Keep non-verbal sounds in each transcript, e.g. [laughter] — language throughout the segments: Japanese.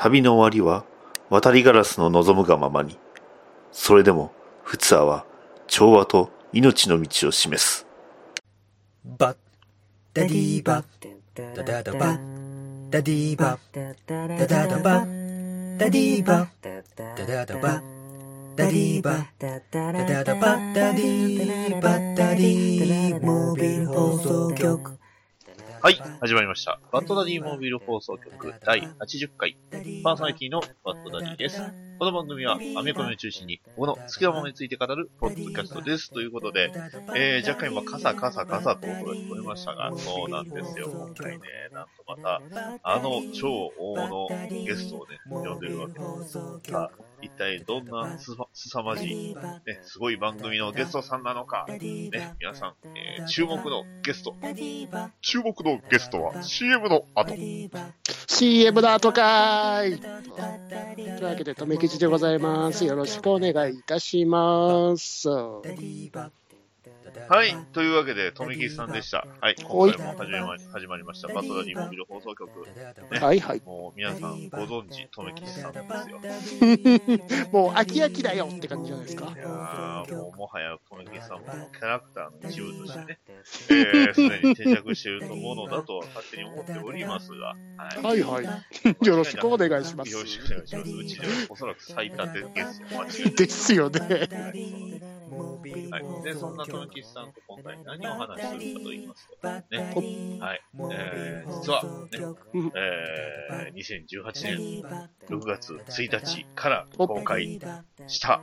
旅の終わりは渡りガラスの望むがままに。それでも、フツアは調和と命の道を示す。バッダディーバッ。ダダダバッ。ダディーバッ。ダダダバッ。ダディーバッ。ダダダバッ。ダディーバッ。ダダダバッ。ダディーバッ。ダディーモービル放送局。はい、始まりました。バッドダディモービル放送局第80回、パーソナリティのバッドダディです。この番組はアメコミを中心に、僕の好きなものについて語るポッドキャストです。ということで、えー、若干今、カサカサカサと音が聞こえましたが、そうなんですよ。今回ね、なんとまた、あの超大物ゲストをね、呼んでるわけです。さあ、一体どんなすさまじい、ね、すごい番組のゲストさんなのか、ね、皆さん、えー、注目のゲスト、注目のゲストは CM の後。CM の後かーいというわけで、とめきちでございます。よろしくお願いいたします。はい。というわけで、とめきさんでした。はい。今回も始まり始まりました。バトダディモビル放送局。ね、はいはい。もう皆さんご存知、とめきさんですよ。[laughs] もう、秋々だよって感じじゃないですかい。やーもうもはやとめきさんもキャラクターの一部としてね、[laughs] えー、すでに定着しているものだとは勝手に思っておりますが、はい。はいはい。[laughs] よろしくお願いしますよ。ろしくお願いします。うちではおそらく最多でゲストを間違えてですよね。はい。で、そんなトメキスさんと今回何を話するかと言いますと、ね。はい。えー、実は、ね、えー、2018年6月1日から公開した、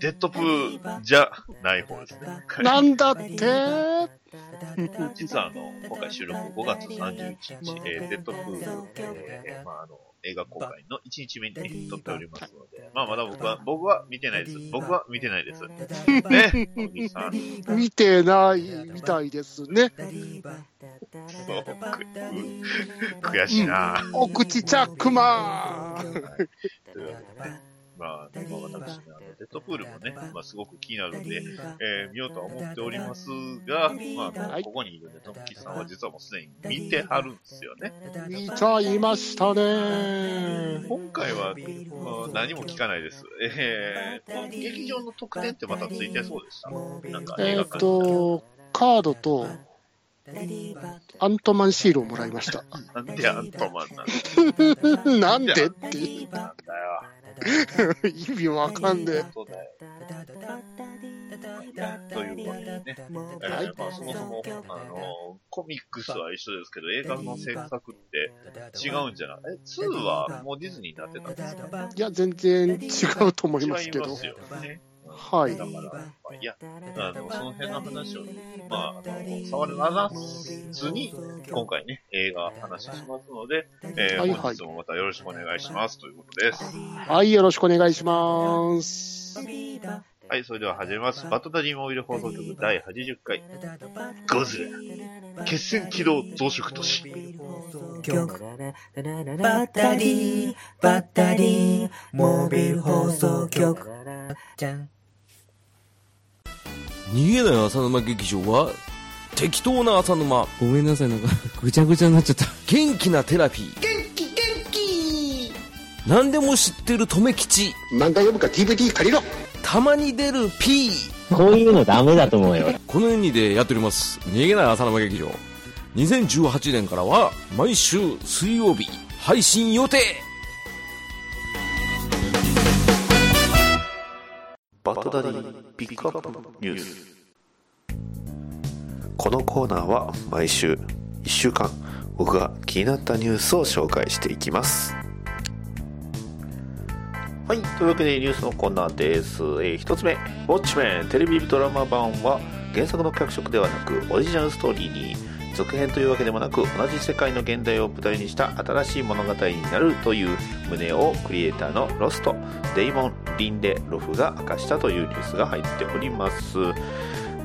デッドプーじゃない方ですね。なんだって？[laughs] 実はあの、今回収録5月31日、えー、デッドプー、えー、まああの、映画公開の1日目に、ね、撮っておりますので、まあまだ僕は、僕は見てないです。僕は見てないです。ね、小木さん。見てないみたいですね。そう、く、悔しいな、お口チャックマン。というわけでね。まあ、まあ、私ね、あの、デッドプールもね、まあ、すごく気になるんで、えー、見ようとは思っておりますが、まあ、はいここにいるね、トムキさんは実はもうすでに見てはるんですよね。見ちゃいましたね。今回は、まあ何も聞かないです。えー、この劇場の特典ってまたついてそうでした。なんか映えっ画館と、カードと、アントマンシールをもらいました。なんでアントマンなんだ [laughs] なんでってなんだよ。意味わかんねえ。そうだよ。というわけでね。えーまあ、そもそも、あの、コミックスは一緒ですけど、映画の制作って違うんじゃない？え、2はもうディズニーになってたんですか？いや、全然違うと思いますけど違いま。すよね。はいだから、まあ、いや、あの、その辺の話を、まあ、あの、触るならずに、今回ね、映画話しますので、えーはいはい本日もまたよろしくお願いしますということです。はい、よろしくお願いします。はい、それでは始めます。バットダディモビル放送局第80回。ゴズラ。決戦起動増殖都市。局バッタリーバッタリーモービル放送局じゃん逃げない浅沼劇場は適当な浅沼。ごめんなさい、なんか、[laughs] ぐちゃぐちゃになっちゃった。元気なテラピー。元気元気。何でも知ってる留吉。漫画読むか DVD 借りろ。たまに出る P こういうのダメだと思うよ。この2でやっております。逃げない浅沼劇場。2018年からは毎週水曜日配信予定バトダディピックアップニュース。このコーナーは毎週1週間僕が気になったニュースを紹介していきます。はいというわけでニュースのコーナーです、えー、1つ目「ウォッチメン」テレビドラマ版は原作の脚色ではなくオリジナルストーリーに続編というわけでもなく同じ世界の現代を舞台にした新しい物語になるという旨をクリエイターのロストデイモン・リンデロフが明かしたというニュースが入っております。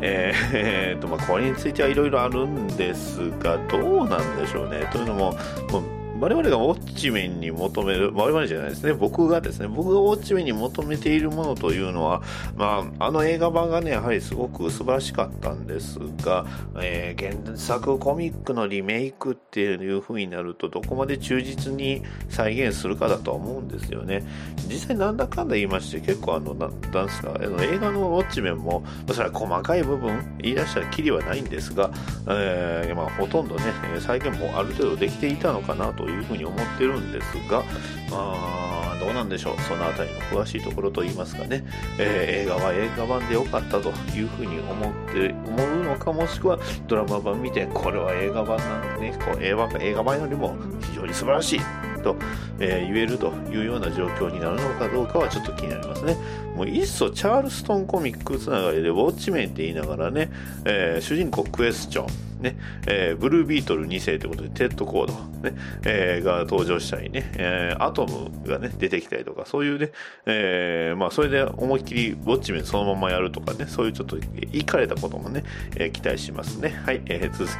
えーとまあ、これについてはいろいろあるんですがどうなんでしょうね。というのももう我々がウォッチメンに求める、我々じゃないですね、僕がですね、僕がウォッチメンに求めているものというのは、まあ、あの映画版がね、やはりすごく素晴らしかったんですが、えー原作コミックのリメイクっていう風になると、どこまで忠実に再現するかだとは思うんですよね。実際なんだかんだ言いまして、結構あの、ななんすか、あの映画のウォッチメンも、それは細かい部分、言い出したらきりはないんですが、えーまあ、ほとんどね、再現もある程度できていたのかなというふうに思ってるんですが、まあ、どうなんでしょう、そのあたりの詳しいところといいますかね、えー映画は映画版で良かったというふうに思って、思うのか、もしくはドラマ版見て、これは映画版なんでね、こう映画版映画版よりも非常に素晴らしいと、えー言えるというような状況になるのかどうかはちょっと気になりますね。もういっそチャールストンコミックつながりでウォッチメンって言いながらね、えー主人公クエスチョン、ね。えーブルービートル2世ということでテッドコード、ね。えーが登場したりね、えーアトムがね出てきたりとかそういうね、えーまあ、それで思いっきりウォッチメンそのままやるとかね。そういうちょっといかれたこともね、えー期待しますね。はい、えー続き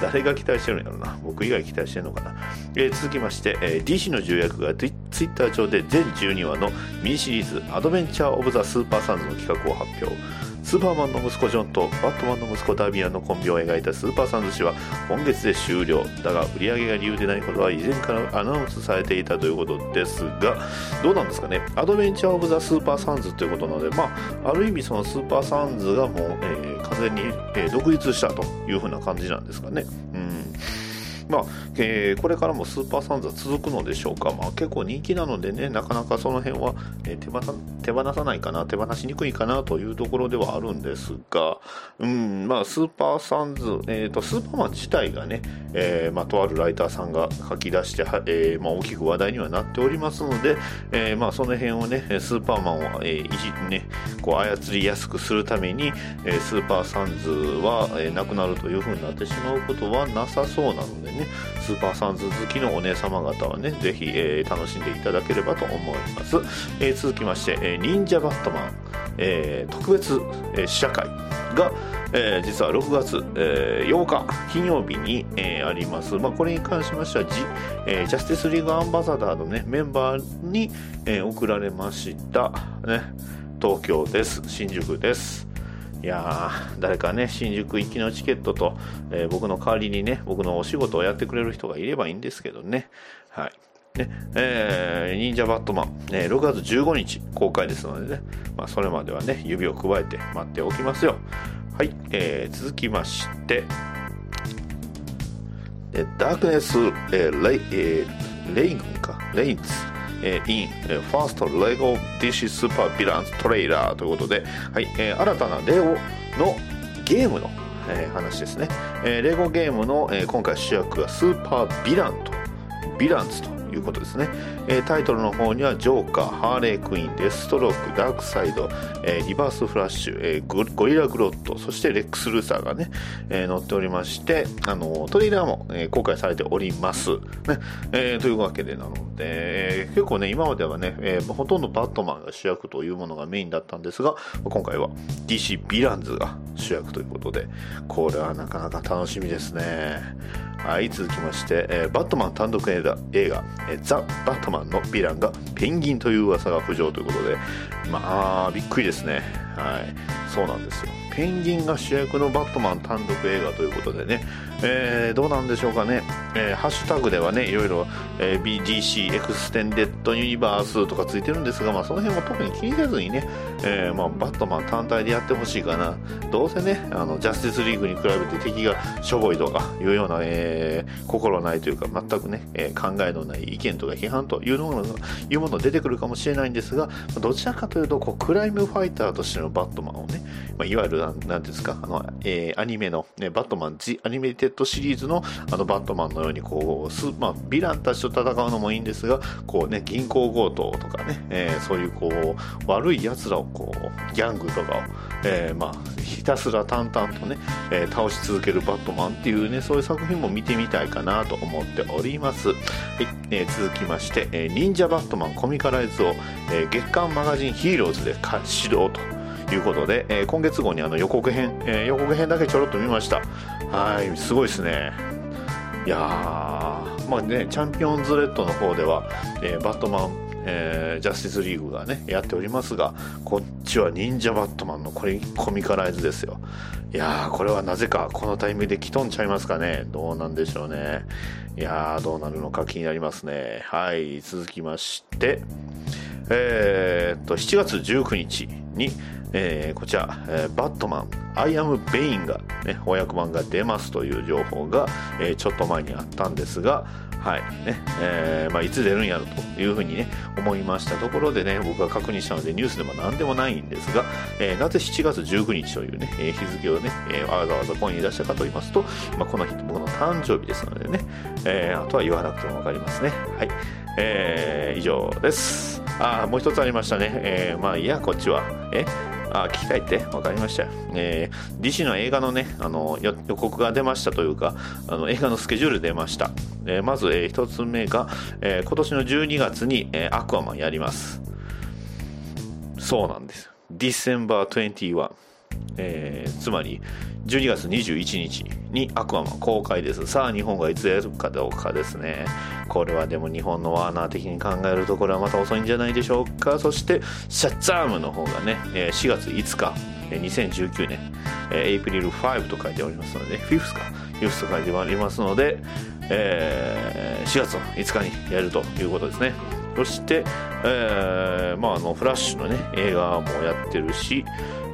誰が期待してるんやろうな。僕以外期待してるのかな、えー続きまして、えー DC の重役がツイツイッター上で全12話のミニシリーズ Adventure of the Super Sons の企画を発表。スーパーマンの息子ジョンとバットマンの息子ダミアンのコンビを描いたスーパーサンズ誌は今月で終了。だが売り上げが理由でないことは以前からアナウンスされていたということですがどうなんですかね？ Adventure of the Super Sons ということなのでまあある意味そのスーパーサンズがもう、えー完全に、えー独立したというふうな感じなんですかね。うん。まあえーこれからもスーパーサンズは続くのでしょうか、まあ、結構人気なのでねなかなかその辺は、えー手放さないかな手放しにくいかなというところではあるんですが、うんまあ、スーパーサンズ、えー、とスーパーマン自体がね、えーまあ、とあるライターさんが書き出して、はえーまあ、大きく話題にはなっておりますので、えーまあ、その辺をねスーパーマンを、えーね、こう操りやすくするために、えスーパーサンズは、えなくなるというふうになってしまうことはなさそうなのでね。スーパーサンズ好きのお姉様方はねぜひ、えー楽しんでいただければと思います、えー続きまして、えー忍者バットマン、えー特別、えー試写会が、えー実は6月、えー8日金曜日に、えーあります、まあ、これに関しましてはジ,、えージャスティスリーグアンバサダーの、ね、メンバーに、えー送られました、ね、東京です。新宿です。いや誰かね新宿行きのチケットと、えー僕の代わりにね僕のお仕事をやってくれる人がいればいいんですけどね。はい。ねえー忍者バットマン、え6月15日公開ですのでね、まあ、それまではね指をくわえて待っておきますよ。はい、えー続きまして。ダークネス、えーレイえーレインか。レインズ。えー in えーファーストレゴ DC スーパーヴィランズトレーラーということで、はいえー新たなレゴのゲームの、えー話ですね、えーレゴゲームの、えー今回主役がスーパーヴィランとヴィランズということですね、えータイトルの方にはジョーカー、ハーレークイーン、デスストローク、ダークサイド、えーリバースフラッシュ、えーゴリラグロッド、そしてレックス・ルーサーがね、えー載っておりまして、あのトレーラーも、えー公開されております。ねえーというわけでなので、えー結構ね、今まではね、えーほとんどバットマンが主役というものがメインだったんですが、今回は DC ヴィランズが主役ということで、これはなかなか楽しみですね。はい、続きまして、えーバットマン単独映画、映画えーザ・バットマンのヴィランがペンギンという噂が浮上ということで、まあ、びっくりですね。はい、そうなんですよ。ペンギンが主役のバットマン単独映画ということでね、えーどうなんでしょうかね、えーハッシュタグではね、いろいろ、えー BDC エクステンデッドユニバースとかついてるんですが、まあ、その辺は特に気にせずにね、えーまあ、バットマン単体でやってほしいかな。どうせね、あのジャスティスリーグに比べて敵がしょぼいとかいうような、えー心ないというか、全くね、えー考えのない意見とか批判というのがいうもの出てくるかもしれないんですが、どちらかというと、こうクライムファイターとしてのバットマンをね、まあ、いわゆるなん、ですか、あの、えーアニメの、ね、バットマン、ジ・アニメテッドシリーズの、あの、バットマンのように、こう、スまあ、ヴィランたちと戦うのもいいんですが、こうね、銀行強盗とかね、えーそういう、こう、悪い奴らを、こう、ギャングとかを、えーまあ、ひたすら淡々とね、えー倒し続けるバットマンっていうね、そういう作品も見てみたいかなと思っております。はい、えー続きまして、えー忍者バットマンコミカライズを、えー月刊マガジンヒーローズでか指導とということで、えー今月号にあの予告編、えー予告編だけちょろっと見ました。はい、すごいですね。いやー、まあね、チャンピオンズレッドの方では、えーバットマン、えージャスティスリーグがね、やっておりますが、こっちは忍者バットマンのコリコミカライズですよ。いやー、これはなぜかこのタイミングで来とんちゃいますかね。どうなんでしょうね。いやー、どうなるのか気になりますね。はい、続きまして、えーっと、7月19日に、えーこちら、えーバットマン、アイアム・ベインが、ね、翻訳版が出ますという情報が、えーちょっと前にあったんですが、はいねえーまあ、いつ出るんやろというふうに、ね、思いましたところで、ね、僕が確認したのでニュースでも何でもないんですが、えーなぜ7月19日という、ねえー日付を、ねえーわざわざここに出したかと言いますと、まあ、この日僕の誕生日ですのでね、えーあとは言わなくても分かりますね。はいえー以上です。あもう一つありましたね。えーまあいや、こっちは。えあ聞きたいって？わかりました。えー、DC の映画のね、あの予予告が出ましたというか、あの映画のスケジュール出ました。えーまず、えー一つ目が、えー今年の12月に、えーアクアマンやります。そうなんです。December 21。えーつまり12月21日にアクアマン公開です。さあ日本がいつやるかどうかですね。これはでも日本のワーナー的に考えるところはまた遅いんじゃないでしょうか。そしてシャッツァームの方がね4月5日2019年エイプリル5と書いておりますので 5th か。5th と書いてありますので、えー4月5日にやるということですね。そして、えーまあ、あのフラッシュの、ね、映画もやってるし、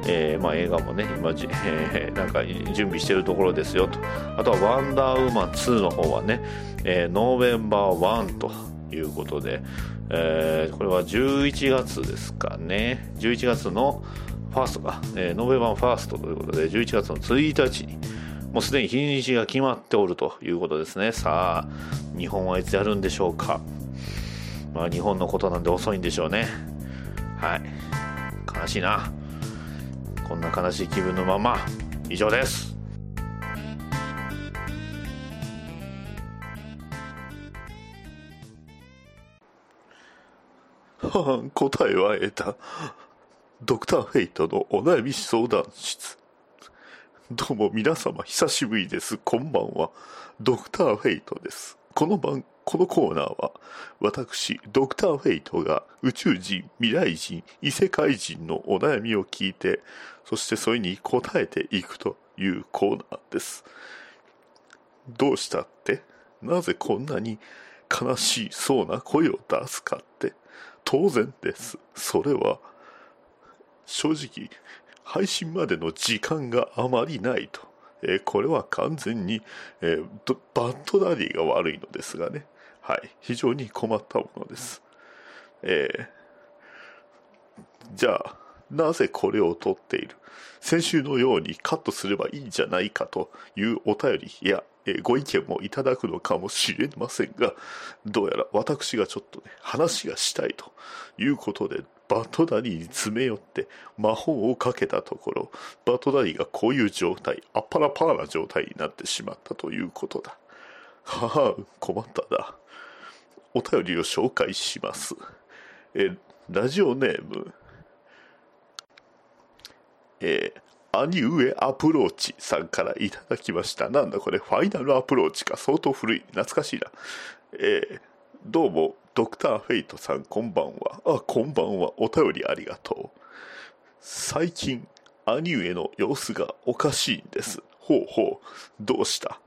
えーまあ、映画もね今じ、え [laughs] ーなんか準備してるところですよと。あとは「ワンダーウーマン2」の方はね、えーノーベンバー1ということで、えーこれは11月ですかね。11月のファーストか、えーノーベンバーファーストということで11月の1日にもうすでに日にちが決まっておるということですね。さあ日本はいつやるんでしょうか。まあ日本のことなんで遅いんでしょうねはい悲しいなこんな悲しい気分のまま以上ですは [laughs] 答えは得たドクター・フェイトのお悩み相談室どうも皆様久しぶりです。こんばんは。ドクターフェイトです。この番、このコーナーは、私、ドクターフェイトが宇宙人、未来人、異世界人のお悩みを聞いて、そしてそれに答えていくというコーナーです。どうしたって？なぜこんなに悲しそうな声を出すかって、当然です。それは、正直、配信までの時間があまりないと。えーこれは完全に、えーバッドダディが悪いのですがね。はい。非常に困ったものです。えーじゃあ、なぜこれを取っている？先週のようにカットすればいいんじゃないかというお便りや、えーご意見もいただくのかもしれませんが、どうやら私がちょっとね、話がしたいということで、バトダディに詰め寄って魔法をかけたところ、バトダディがこういう状態、アッパラパーな状態になってしまったということだ。はあ、困ったな。お便りを紹介します。え、ラジオネーム、えーアニウエアプローチさんからいただきました。なんだこれ、ファイナルアプローチか。相当古い。懐かしいな。えーどうも、ドクターフェイトさん、こんばんは。あ、こんばんは。お便りありがとう。最近、兄上の様子がおかしいんです。ほうほう。どうした？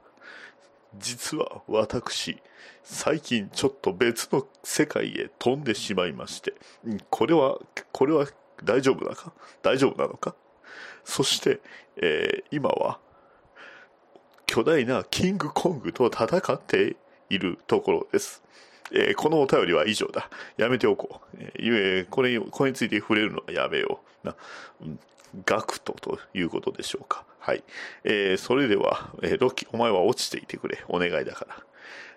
実は私、最近ちょっと別の世界へ飛んでしまいまして、これは、これは大丈夫だか？大丈夫なのか？そして、えー今は、巨大なキングコングと戦っているところです。えーこのお便りは以上だ。やめておこう。えーこれ、これについて触れるのはやめよう。な、うんガクトということでしょうか。はい。えーそれでは、えーロキ、お前は落ちていてくれ。お願いだから。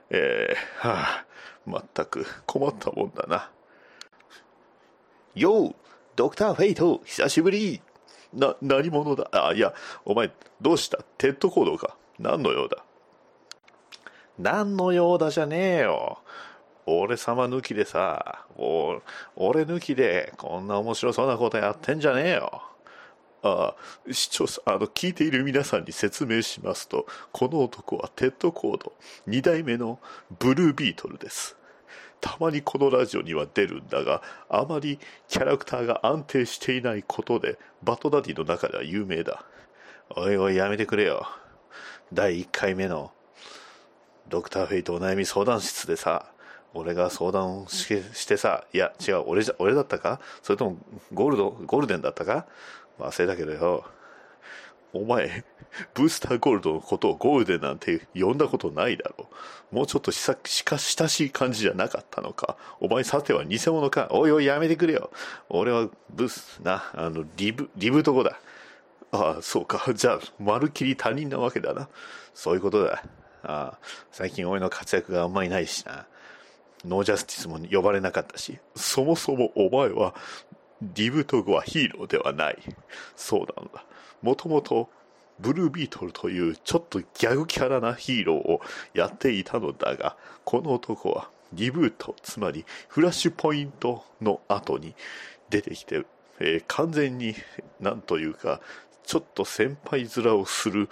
えー、はあ、まったく困ったもんだな。ようドクターフェイト久しぶりな、何者だ？あ、いや、お前、どうした？テッドコードか？何の用だ？何の用だじゃねえよ。俺様抜きでさ、俺抜きでこんな面白そうなことやってんじゃねえよ。ああ、視聴者、あの、聞いている皆さんに説明しますと、この男はテッドコード、2代目のブルービートルです。たまにこのラジオには出るんだが、あまりキャラクターが安定していないことで、バトダディの中では有名だ。おいおい、やめてくれよ。第1回目のドクターフェイトお悩み相談室でさ、俺が相談をししてさ、いや、違う、俺じゃ、俺だったか？それともゴールド、ゴールデンだったか？忘れたけどよ。お前、ブースターゴールドのことをゴールデンなんて呼んだことないだろう。もうちょっとしか親しい感じじゃなかったのか。お前さては偽物か。おいおいやめてくれよ。俺はブース、な、あの、リブ、リブート後だ。ああ、そうか。じゃあ、まるっきり他人なわけだな。そういうことだ。ああ、最近俺の活躍があんまりないしな。ノージャスティスも呼ばれなかったし、そもそもお前は、リブート後はヒーローではない。そうなのだ。もともと、ブルービートルというちょっとギャグキャラなヒーローをやっていたのだが、この男はリブート、つまりフラッシュポイントの後に出てきて、えー完全に、なんというか、ちょっと先輩面をする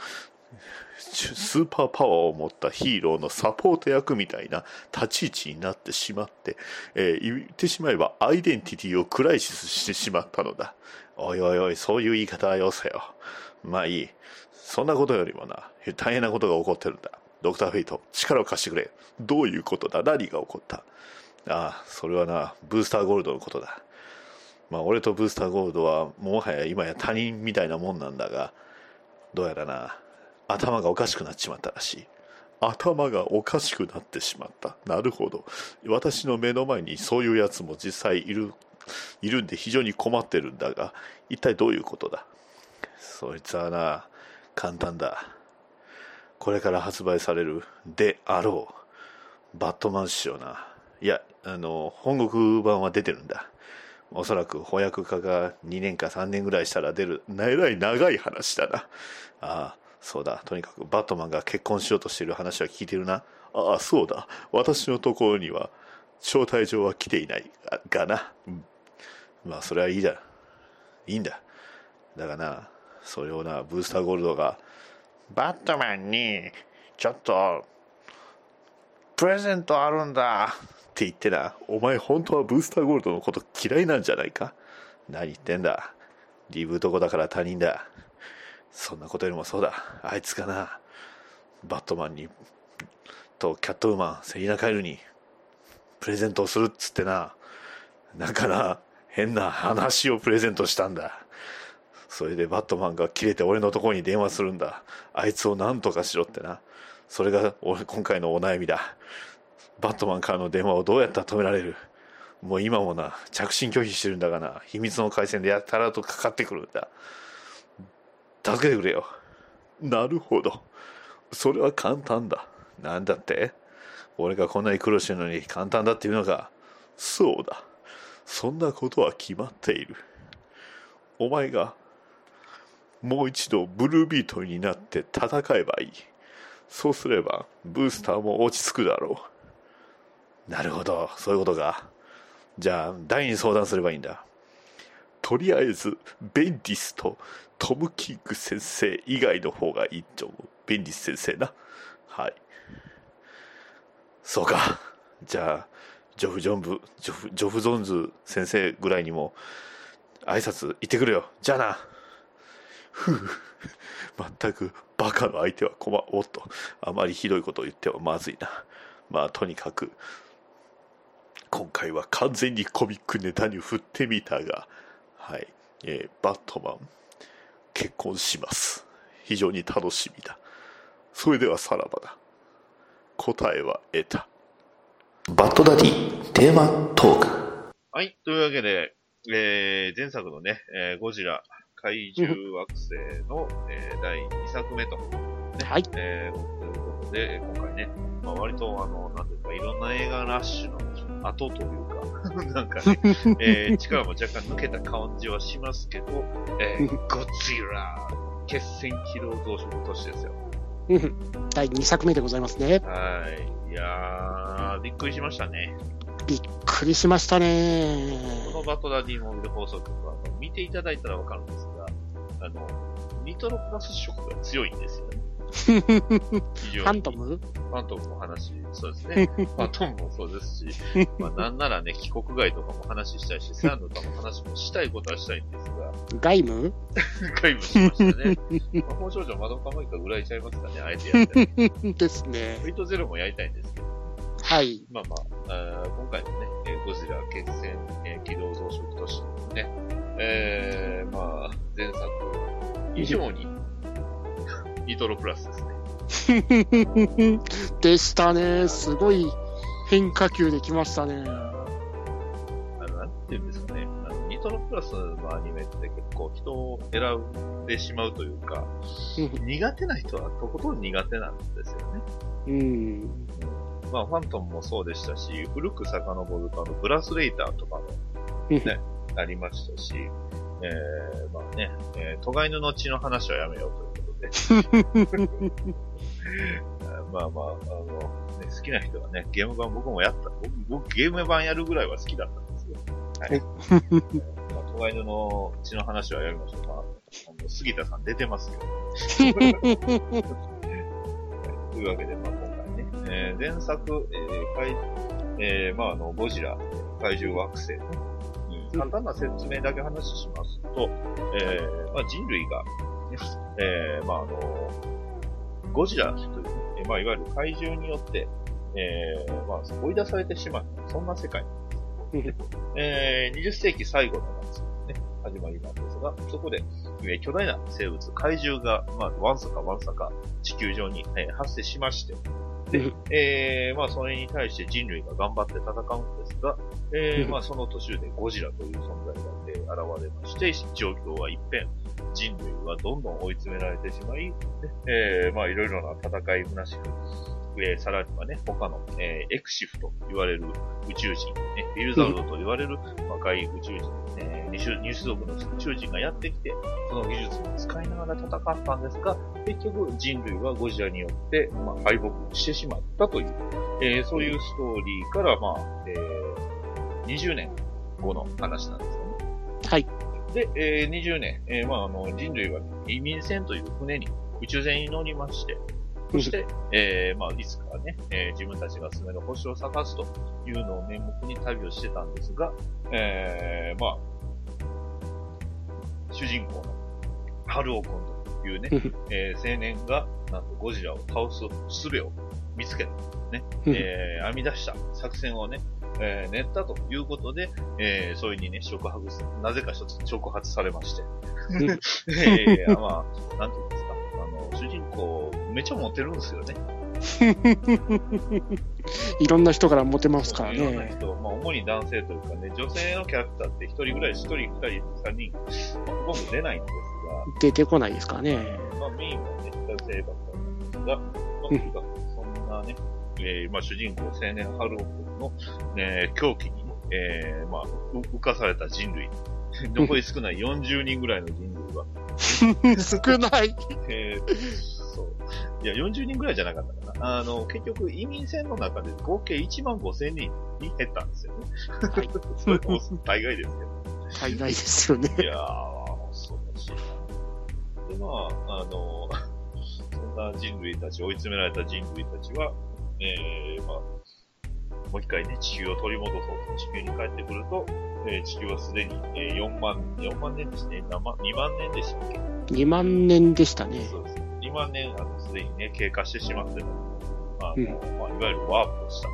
スーパーパワーを持ったヒーローのサポート役みたいな立ち位置になってしまって、えー言ってしまえばアイデンティティをクライシスしてしまったのだ。おいおいおい、そういう言い方はよせよ。まあいい。そんなことよりもな、大変なことが起こってるんだ。ドクターフェイト、力を貸してくれ。どういうことだ？何が起こった？ああ、それはな、ブースターゴールドのことだ。まあ俺とブースターゴールドはもはや今や他人みたいなもんなんだが、どうやらな、頭がおかしくなっちまったらしい。頭がおかしくなってしまった。なるほど。私の目の前にそういうやつも実際いる、いるんで非常に困ってるんだが、一体どういうことだ？そいつはな、簡単だ。これから発売されるであろう。バットマン仕様な。いや、あの、本国版は出てるんだ。おそらく翻訳家が2年か3年ぐらいしたら出る、なえらい長い話だな。ああ、そうだ。とにかくバットマンが結婚しようとしている話は聞いてるな。ああ、そうだ。私のところには、招待状は来ていないがな。うん。まあ、それはいいだ。いいんだ。だがな、それをな、ブースターゴールドが、バットマンに、ちょっと、プレゼントあるんだって言ってな、お前本当はブースターゴールドのこと嫌いなんじゃないか？何言ってんだ。リブート子だから他人だ。そんなことよりもそうだ。あいつがな、バットマンに、とキャットウーマン、セリナカエルに、プレゼントをするっつってな、なんかな、変な話をプレゼントしたんだ。それでバットマンが切れて俺のところに電話するんだ。あいつを何とかしろってな。それが俺今回のお悩みだ。バットマンからの電話をどうやったら止められる？もう今もな、着信拒否してるんだがな、秘密の回線でやたらとかかってくるんだ。助けてくれよ。なるほど。それは簡単だ。なんだって？俺がこんなに苦労してるのに簡単だっていうのか？そうだ。そんなことは決まっている。お前がもう一度ブルービートになって戦えばいい。そうすればブースターも落ち着くだろう。なるほど、そういうことか。じゃあ、誰に相談すればいいんだ。とりあえず、ベンディスとトム・キング先生以外の方がいいと思う。ベンディス先生な。はい。そうか。じゃあ、ジョフ・ジョンブ、ジョフ、ジョフ・ゾンズ先生ぐらいにも挨拶行ってくるよ。じゃあな。ふう。全くバカの相手は困おっと。あまりひどいことを言ってはまずいな。まあ、とにかく、今回は完全にコミックネタに振ってみたが、はい。えーバットマン、結婚します。非常に楽しみだ。それではさらばだ。答えは得た。バッドダディテーマトーク。はい。というわけで、えー、前作のね、えーゴジラ怪獣惑星の、えー第2作目と、ね、はいえー、ということで、今回ね、まあ、割とあの、なんていうか、いろんな映画ラッシュの後というか、[laughs] なんかね、えー力も若干抜けた感じはしますけど、えー、ゴジラ決戦披露同士の年ですよ。うん第2作目でございますね。はい。いやー、びっくりしましたね。びっくりしましたね。このバトダディモビル放送局は、見ていただいたらわかるんですが、あの、ニトロプラス色が強いんですよね。ファントム？ファントムも話、そうですね。[laughs] ファントムもそうですし、まあなんならね、帰国外とかも話したいし、セアンドとかも話もしたいことはしたいんですが、外務？[laughs] 外部しましたね。まあ、本少女マドカマイカぐらいちゃいますかね、あえてやっ。[laughs] ですねフ。リートゼロもやりたいんですけど、はい。まあまあ、あー今回のね、えーゴジラ決戦、えー機動増殖都市ね、えー、まあ、前作以上に、ニトロプラスですね。[laughs] でしたね。すごい変化球できましたね。あの、なんていうんですかね、あの、ニトロプラスのアニメって結構人を選んでしまうというか、苦手な人はとことん苦手なんですよね。うん。まあ、ファントムもそうでしたし、古く遡ると、あの、ブラスレイターとかもね、ありましたし、えー、まあね、えー、トガイヌの血の話はやめようというで。[laughs] まあまあ、あの、ね、好きな人はね、ゲーム版僕もやった。僕、僕ゲーム版やるぐらいは好きだったんですよ。はい。まあ、トガの血の話はやりましょう。まあ、あの杉田さん出てますけど。[laughs] というわけで、まあ今回ね、えー前作、えー怪えーまああの、ゴジラ、怪獣惑星の、うん、簡単な説明だけ話しますと、えーまあ人類が、ね、えーまああの、ゴジラというまあいわゆる怪獣によって、えーまあ追い出されてしまう、そんな世界なんですね。えー20世紀最後の夏、ね、始まりなんですが、そこで、えー巨大な生物、怪獣が、まあ、わんさかわんさか地球上に、えー発生しまして、で、えーまあ、それに対して人類が頑張って戦うんですが、えーまあ、その途中でゴジラという存在が、えー現れまして、状況は一変。人類はどんどん追い詰められてしまい、でえーまあ、いろいろな戦い虚しく、えーさらにはね、他の、えーエクシフと言われる宇宙人、ね、ビルザウドと言われる若い宇宙人、えー、二種二種族の宇宙人がやってきて、その技術を使いながら戦ったんですが、結局人類はゴジラによって、まあ、敗北してしまったという、えーそういうストーリーから、まあ、えー20年後の話なんですよね。はい。で、えー20年、えーまあ、あの、人類は移民船という船に、宇宙船に乗りまして、そして、えーまあ、いつかね、えー自分たちが住める星を探すというのを名目に旅をしてたんですが、えーまあ、主人公の春尾君というね、えー青年が、なんとゴジラを倒す術を見つけた、ね、えー編み出した作戦をね、えー練ったということで、えーそれにね、触発す、なぜか一つ触発されまして。[laughs] えーまあ、なんていうんですか、あの、主人公、めっちゃモテるんですよね。[laughs] いろんな人からモテますからいろんなね。人、まあ、主に男性というかね、女性のキャラクターって一人ぐらい、一人、二人、三人、まあほとんど出ないんです出てこないですからね。が、まあ、メインはね、男性ばっかりなんですが、まあ、とにかくそんなね、えーまあ、主人公青年春尾君の、ね、狂気にね、えーまあ、う浮かされた人類、[laughs] 残り少ない40人ぐらいの人類は、[laughs] 少ない。えーそう。いや、40人ぐらいじゃなかったかな。あの、結局、移民船の中で合計1万5千人に減ったんですよね。はい。[laughs] それも大概です大概ですよね。けど。いやー、恐ろしいな。で、まあ、あの、そんな人類たち、追い詰められた人類たちは、えー、まあ、もう一回ね、地球を取り戻そうと地球に帰ってくると、えー地球はすでに、えー4万、4万年ですね、何万2万年でしたっけ？2万年でしたね。そうです。2万年、あの、すでにね、経過してしまってる。あの、うんまあ、いわゆるワープをしたわ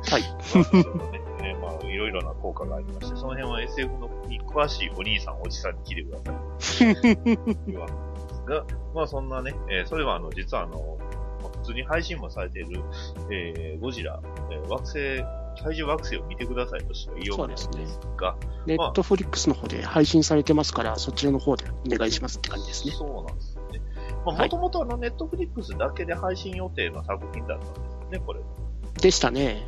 けはい。ですよ。[laughs] ワープするとね、えーまあ、いろいろな効果がありまして、その辺は SF のに詳しいお兄さん、おじさんに聞いてください。[laughs] が、まあ、そんなね、えーそれはあの、実はあの、まあ普通に配信もされている、えーゴジラ、えー惑星、怪獣惑星を見てくださいとしか言いようがないんですが、ネットフリックスの方で配信されてますから、そちらの方でお願いしますって感じですね。そうなんですよね。もともとあの、ネットフリックスだけで配信予定の作品だったんですよね、これ。でしたね。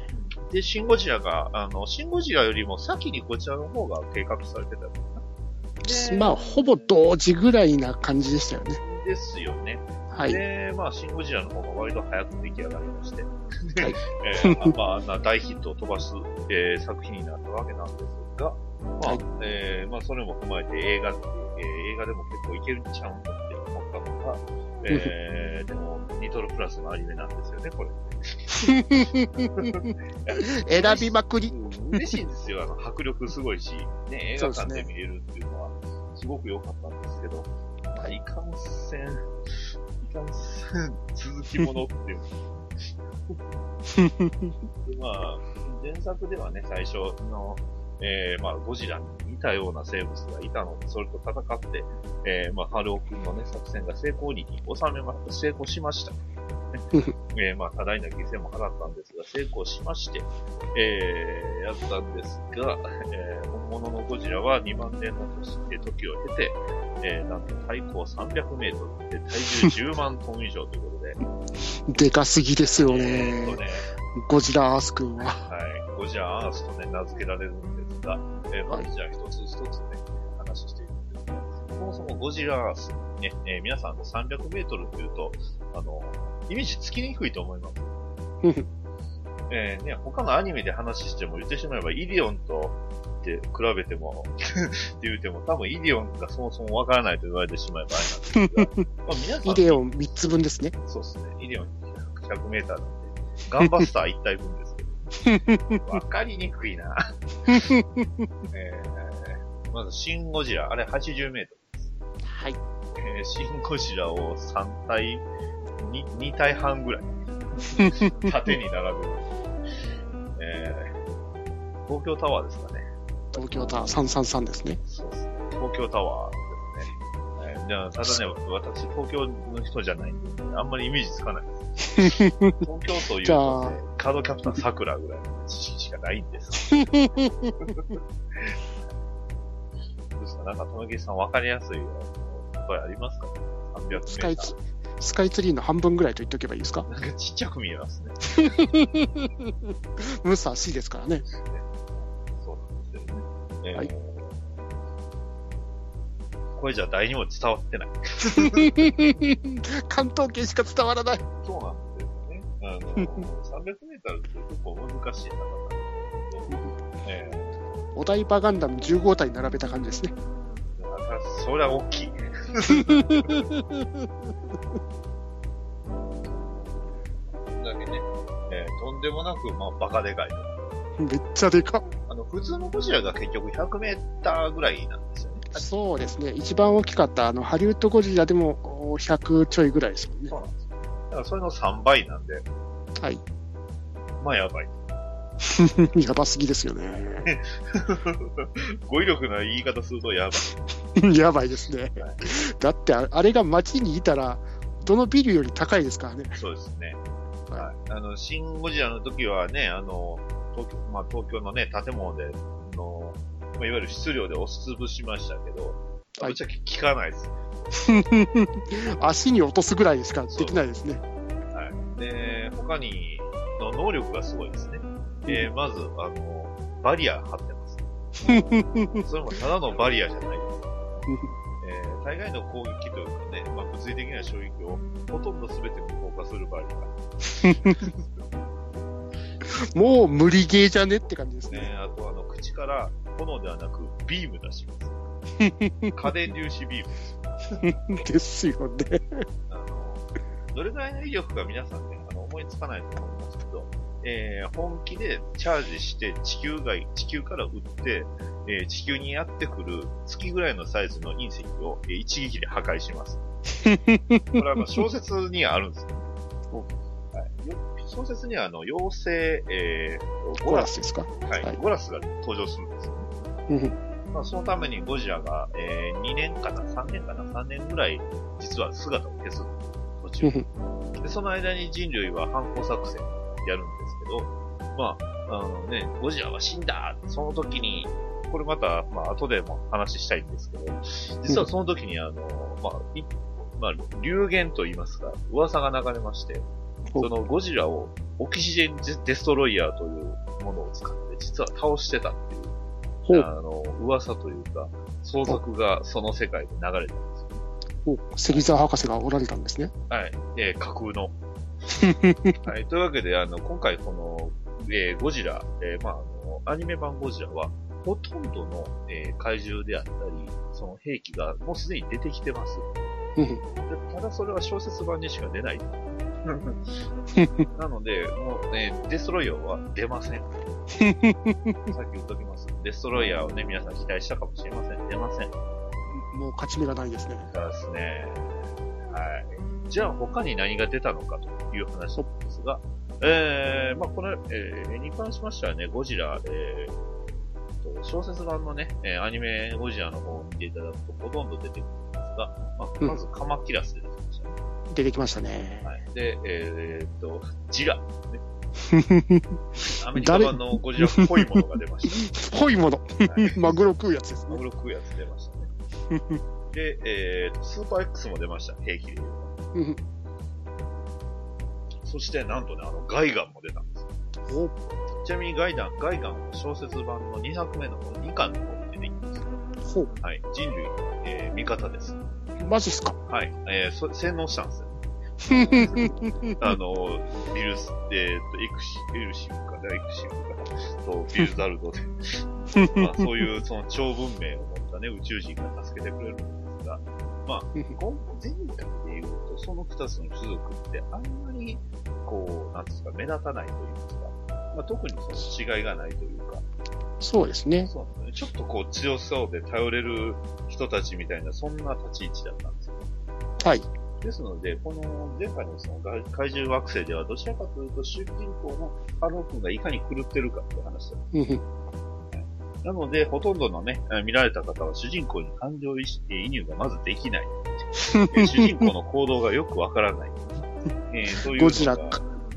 で、シンゴジラが、あの、シンゴジラよりも先にこちらの方が計画されてたのかな。でまあ、ほぼ同時ぐらいな感じでしたよね。ですよね。はい。で、まあ、シンゴジラの方が割と早く出来上がりまして。はい [laughs] えーまあ、あんな大ヒットを飛ばす、えー作品になったわけなんですが、まあ、はいえーまあ、それも踏まえて映画っていうえー映画でも結構いけるんちゃうんって思ったのが、えー、[laughs] でも、ニトロプラスのアニメなんですよね、これ。[laughs] 選びまくり。嬉しいんですよ。あの、迫力すごいし、ね、映画館で見れるっていうのは、すごく良かったんですけど、まあ、いかんせん、続きものっていう。で [laughs] まあ、前作ではね、最初の、えー、まあ、ゴジラに似たような生物がいたので、それと戦って、えー、まあ、ハルオ君のね、作戦が成功に収めま、成功しました。[laughs] えー、まあ、多大な犠牲も払ったんですが、成功しまして、えー、やったんですが、えー、本物のゴジラは2万年の時を経て、えー、なんと体高300メートルで体重10万トン以上ということで、でかすぎですよえーねっと。ね、ゴジラアース君は。はい、ゴジラアースとね、名付けられるんですが、えーまずじゃあ一つ一つね、話していくんですが、そもそもゴジラね、えー皆さんの300メートルっていうと、あの、イメージつきにくいと思います。えーね、他のアニメで話しても言ってしまえば、イディオンとって比べてもって言うても、多分イディオンがそもそもわからないと言われてしまえばあれなんですが、まあ皆さんイデオン3つ分ですね。そうですね。イデオン100メーターなんで、ガンバスター1体分です。[laughs] わかりにくいな。[laughs] えー、まず、シン・ゴジラ、あれ80メートはい。ル。えー、シン・ゴジラを3体、2, 2体半ぐらい、[laughs] 縦に並べる。えー、東京タワーですかね。東京タワー333ですね。そうですね。東京タワーですね。えーじゃあ、ただね、私、東京の人じゃないんで、あんまりイメージつかないです。東京というと、あね、カードキャプター桜ぐらいの知識しかないんです。どうですかなんか、友木さん分かりやすいよこれありますか ?300 メーター。スカイツ、スカイツリーの半分ぐらいと言っておけばいいですか？なんかちっちゃく見えますね。ムサ C ですからね。そうなんですよね。えーはいこれじゃ誰にも伝わってない。[laughs] 関東圏しか伝わらない。そうなんですよね。あの、300メートルって結構難しいなかったんですけど、えお台場ガンダム15体並べた感じですね。えそれは大きい。[laughs] だけね、えーとんでもなく、まあ、バカでかい。めっちゃでかっ。あの、普通のゴジラが結局100メーターぐらいなんですよね。そうですね。一番大きかった、あの、ハリウッドゴジラでもお100ちょいぐらいですもんねそ。うなんですよ。だからそれの3倍なんで、はい。まあやばい。[laughs] やばすぎですよね。[laughs] 語彙力の言い方するとやばい。[laughs] やばいですね。だってあ、あれが街にいたら、どのビルより高いですからね。そうですね。はいはい。あの、シン・ゴジラの時はね、あの、東京、まあ、東京のね、建物で、まあ、いわゆる質量で押しつぶしましたけど、はいぶっちゃけ効かないです。[laughs] 足に落とすぐらいしかできないですね。はい。で、他に、の能力がすごいですね。えー、まず、あの、バリア張ってます。[laughs] それもただのバリアじゃないです。[laughs] えー、大概の攻撃というかね、まあ、物理的な衝撃をほとんど全て無効化するバリア。もう無理ゲーじゃねって感じですね。ね、あとあの、口から炎ではなくビーム出します。[laughs] 家電粒子ビーム。[laughs] ですよね。あの、どれぐらいの威力か皆さんね、あの、思いつかないと思いますけど、えー、本気でチャージして地球外、地球から撃って、えー地球にやってくる月ぐらいのサイズの隕石を、えー一撃で破壊します。[laughs] これはあの小説にはあるんですよ。小説にはあの、妖精、えー、ゴラスですか？はい、はいゴラスが登場するんですよね。うんまあ、そのためにゴジラが、えー2年かな ?3 年かな ?3 年ぐらい、実は姿を消す途中。で、その間に人類は反抗作戦やるんですけど、まあ、あのね、ゴジラは死んだその時に、これまた、まあ、後でも話したいんですけど、実はその時にあの、まあ、いまあ、流言と言いますか、噂が流れまして、ほそうのゴジラをオキシジェンデストロイヤーというものを使って、実は倒してたっていうあの、噂というか、相続がその世界で流れたんですよ。ほう関沢博士がおられたんですね。はい。えー架空の。[laughs] はい。というわけで、あの、今回この、えーゴジラ、えーまあ、あの、アニメ版ゴジラは、ほとんどの、えー怪獣であったり、その兵器がもうすでに出てきてます。うんでただそれは小説版にしか出ない。なので、もうね、デストロイヤーは出ません。[laughs] さっき言っときます。デストロイヤーをね、皆さん期待したかもしれません。出ません。もう勝ち目がないですね。そうですね。はい。じゃあ他に何が出たのかという話なんですが、えー、まあこれ、えー、に関しましてはね、ゴジラ、えー、と小説版のね、えーアニメゴジラの方を見ていただくとほとんど出てくるんですが、まあ、うんまずカマキラス出てきましたね。出てきましたね。はい。で、えー、っと、ジラ、ね。[laughs] アメリカ版のゴジラっぽいものが出まし [laughs] ぽいもの。た。はいマグロ食うやつですね。マグロ食うやつ出ましたね。[laughs] で、えー、と、スーパー X も出ました、兵器で言うと。うんそして、なんとね、あの、ガイガンも出たんです。おちなみにガイダン、ガイガンは小説版の2作目の2巻の方に出てきます。ほはい。人類の、えー味方です。う。マジっすか？はい。えー、そ洗脳したんですよ。[laughs] あの、ビルス、えー、と、エクシ、エルシムかな、エクシムかな、と、ビルザルドで、[laughs] まあ、そういう、その超文明を持ったね、宇宙人が助けてくれるんですが、まあ、今前回で言うと、その二つの種族ってあんまり、こう、なんですか、目立たないというか、まあ、特にその違いがないというか、そうですね。そうね。ちょっとこう強そうで頼れる人たちみたいな、そんな立ち位置だったんですよ。はい。ですので、この前回のその怪怪獣惑星ではどちらかというと主人公のハルオ君がいかに狂ってるかって話だ。うんなので、ほとんどのね、え見られた方は主人公に感情移移入がまずできない。え [laughs] ー主人公の行動がよくわからない。えーそういうゴジラ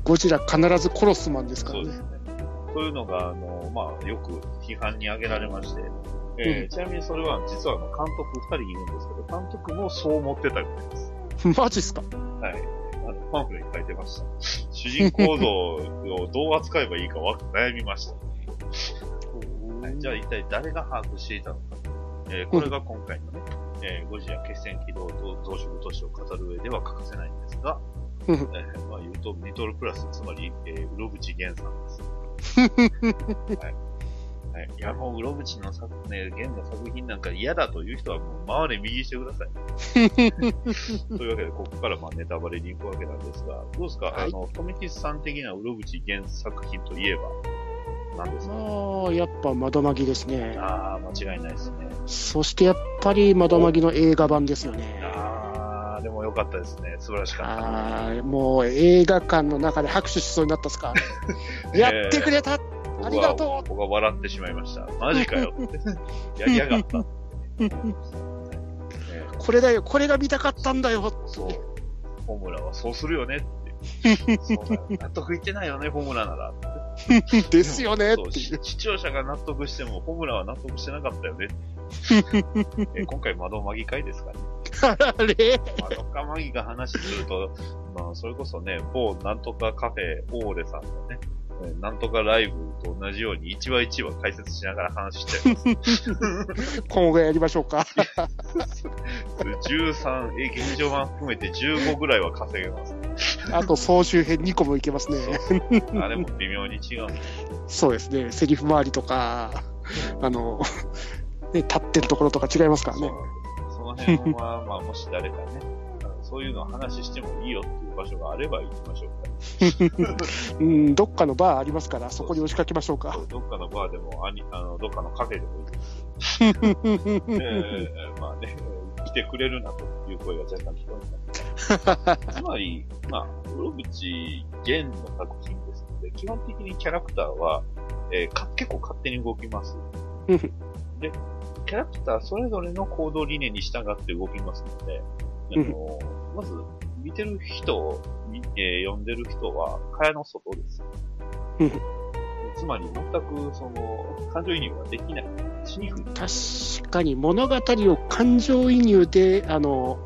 ゴジラ必ず殺すマンですからねそうです。ね。そういうのが、あの、まあ、よく批判に挙げられまして、えーうんちなみにそれは実はあの監督二人いるんですけど、監督もそう思ってたみたいです。[laughs] マジっすか？はい。あの、パンフレに書いてました。[laughs] 主人公像をどう扱えばいいかわ悩みました。はい、じゃあ一体誰が把握していたのか。えーこれが今回のね、えーゴジラ決戦起動と増殖都市を語る上では欠かせないんですが、えうんーまあ言うと、ニトロプラス、つまり、えー、うろぶち源さんです。はい。はい。いや、もう、うろぶちの作、ね、源の作品なんか嫌だという人はもう、回れ右してください。[laughs] というわけで、ここからまあネタバレに行くわけなんですが、どうですか、はいあの、富吉さん的なうろぶち源作品といえば、何ですか？ああ、やっぱ窓マギですね。ああ、間違いないですね。そしてやっぱり窓マギの映画版ですよね。ああ、でもよかったですね。素晴らしかった。もう映画館の中で拍手しそうになったっすか？[laughs] やってくれた、僕ありがとうは、僕は笑ってしまいました。[laughs] マジかよって。[laughs] やりやがったこれだよ、これが見たかったんだよ。そう。フォームラはそうするよねって。そうだ納得いってないよね、フォームラなら。ですよね。視聴者が納得しても、フォームラは納得してなかったよね。え今回、窓マギ会ですかね。あれ？窓かマギが話すると、まあ、それこそね、某なんとかカフェ、オーレさんのね、えなんとかライブと同じように一話一話解説しながら話しちゃいます。[laughs] 今後やりましょうか。13、え、劇場版含めて15ぐらいは稼げます。あと総集編2個もいけますね。あれも微妙に違うそうですね。セリフ周りとか、あの、ね、立ってるところとか違いますからね。なんですその辺は、まあ、もし誰かね、そういうのを話してもいいよっていう場所があれば行きましょうか。うん、どっかのバーありますから、そこに押しかけましょうか。どっかのバーでも、あにあのどっかのカフェでもいいです。[laughs] えーまあね、来てくれるなという声が若干聞こえます。[laughs] つまり、まあ、室口源の作品ですので、基本的にキャラクターは、えーか結構勝手に動きます。で、キャラクターそれぞれの行動理念に従って動きますので、あのまず、見てる人、みえー読んでる人は、蚊帳の外です。うんつまり、全く、その、感情移入ができない。しにくい。確かに物語を感情移入で、あの、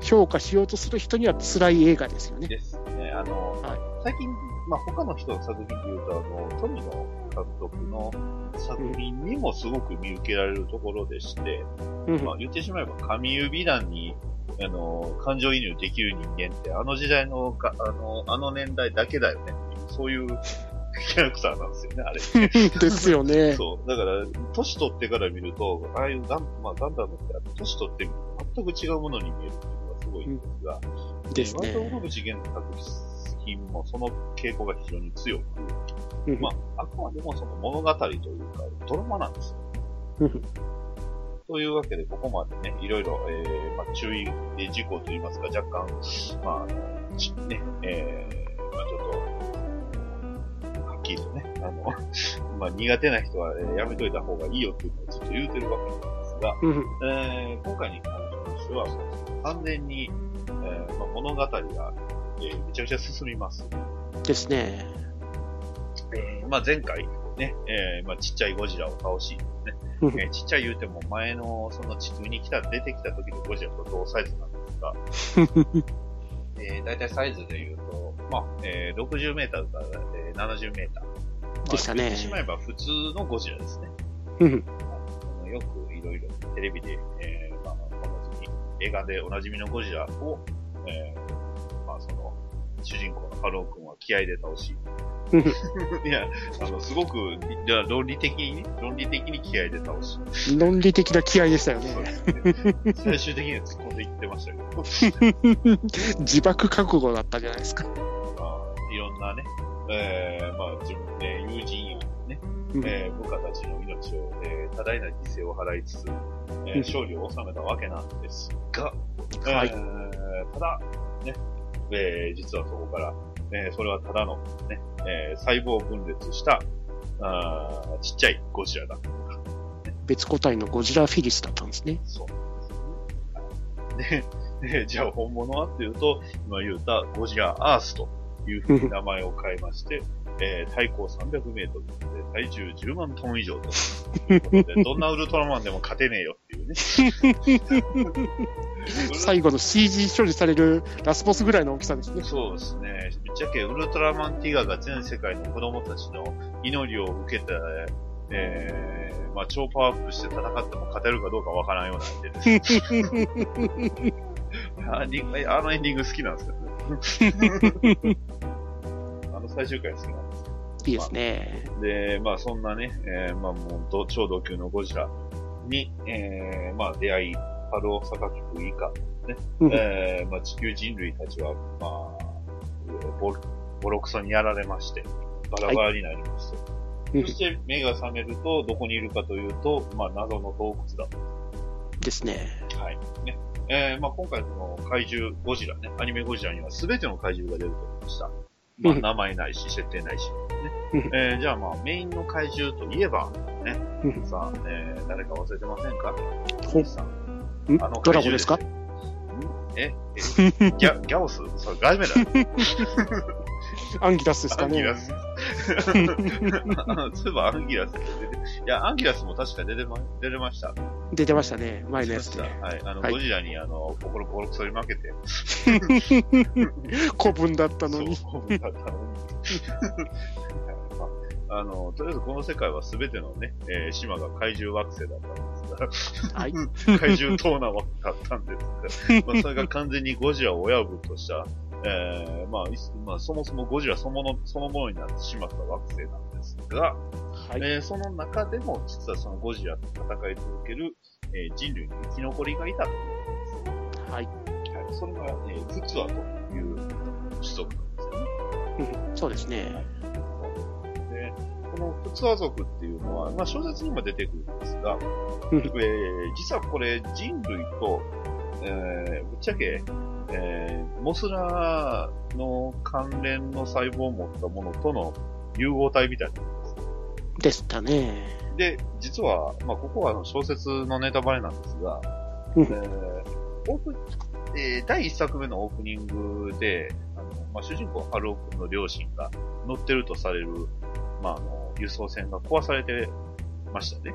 評価しようとする人には辛い映画ですよね。ですね。あの、はい最近、まあ、他の人の作品で言うと、あの、富野監督の作品にもすごく見受けられるところでして、うんまあ、言ってしまえば、神指団に、あの、感情移入できる人間って、あの時代のか、あの、あの年代だけだよねそういう [laughs] キャラクターなんですよね、あれ。[laughs] ですよね。そう。だから、年取ってから見ると、ああいうガン、まあ、ガンダムって、年取ってみると全く違うものに見えるっていうのがすごいんですが、です割とね。小口源作品もその傾向が非常に強く、うん。まあ、あくまでもその物語というか、ドラマなんですよ。うん。というわけで、ここまでね、いろいろ、えー、まあ、注意事項といいますか、若干、まあ、ね、えー、まあ、ちょっと、はっきりとね、あの、[laughs] まあ、苦手な人は、えーやめといた方がいいよっていうのをずっと言うてるわけなんですが、うん。えー今回に関しては、完全に、えーまあ、物語が、えーめちゃくちゃ進みます。ですね。えーまあ、前回、ね、えーまあ、ちっちゃいゴジラを倒し、ねうんえーちっちゃい言うても前のその地球に来た、出てきた時のゴジラと同サイズなんですが、[laughs] えー、大体サイズで言うと、まあ、えー、60メーターから、えー、70メーター。まあでしたね言ってしまえば普通のゴジラですね。よくいろいろテレビで、えーまあ、おなじみ、映画でおなじみのゴジラを、えー主人公のハルオ君は気合で倒し、う [laughs] んいや、あの、すごく、いや論理的にね、論理的に気合で倒し、論理的な気合でしたよね。ね。最終的には突っ込んでいってましたけど、[laughs] 自爆覚悟だったじゃないですか。まあ、いろんなね、えー、まあ、自分で友人やね、うん。えー部下たちの命を、えー多大な犠牲を払いつつ、えーうん。勝利を収めたわけなんですが、はい。えーただ、ね、えー実はそこから、えーそれはただの、ね、えー細胞分裂した、あーちっちゃいゴジラだ。別個体のゴジラフィリスだったんですね。そうなんですね。で、でじゃあ本物はっていうと、今言ったゴジラアースというふうに名前を変えまして、えー、対高300メートルで体重10万トン以上ということで、[laughs] どんなウルトラマンでも勝てねえよっていうね。[laughs] [laughs] 最後の CG 処理されるラスボスぐらいの大きさですね。そうですね。ぶっちゃけウルトラマンティガが全世界の子供たちの祈りを受けて、えー、まあ超パワーアップして戦っても勝てるかどうかわからんような相手です。あのエンディング好きなんですけどね。[laughs] あの最終回好きなんです。いいですね。で、まあそんなね、えー、まあもうど超同級のゴジラに、えー、まあ出会い、春を榊く以下、ね、うんえー、まあ地球人類たちは、まあ、ボボロクソにやられまして、バラバラになりまして、うんそして目が覚めると、どこにいるかというと、まあ謎の洞窟だですね。はい。ね。えー、まあ今回その怪獣ゴジラね、アニメゴジラには全ての怪獣が出ると思いました。まあうん名前ないし、設定ないし、ね。うんえー、じゃあまあメインの怪獣といえば、ねうん。さあ、えー、誰か忘れてませんか？ほさんあのドラゴですか？え？え？ギャ、ギャオス？それガイメだ。[laughs] アンギラスですかね。アンギラス。[laughs] そういえばアンギラスって出て、いや、アンギラスも確か出てま、出てました。出てましたね。前のやつで。はい。あの、はいゴジラにあの、心ボロクソに負けて、[laughs] 古文だったのに。そう、だったのに。まああの、とりあえずこの世界は全てのね、えー島が怪獣惑星だったんですが、はい。[laughs] 怪獣島なわけだったんですが、[laughs] まあ、それが完全にゴジラを親分とした、えーまあ、まあ、そもそもゴジラそのものそのものになってしまった惑星なんですが、はい。えーその中でも実はそのゴジラと戦い続ける、えー人類の生き残りがいたということです。はい。はい、それが、えー、フツアという種族なんですよね。うんそうですね。で、このフツア族っていうのは、まあ小説にも出てくるんですが、うん。えー実はこれ人類と、えーぶっちゃけ、えーモスラの関連の細胞を持ったものとの融合体みたいなでしたね。で、実は、まあ、ここは小説のネタバレなんですが、うん。えーオープンえー第一作目のオープニングで、あのまあ、主人公、ハルオ君の両親が乗ってるとされる、まあ、あの輸送船が壊されてましたね。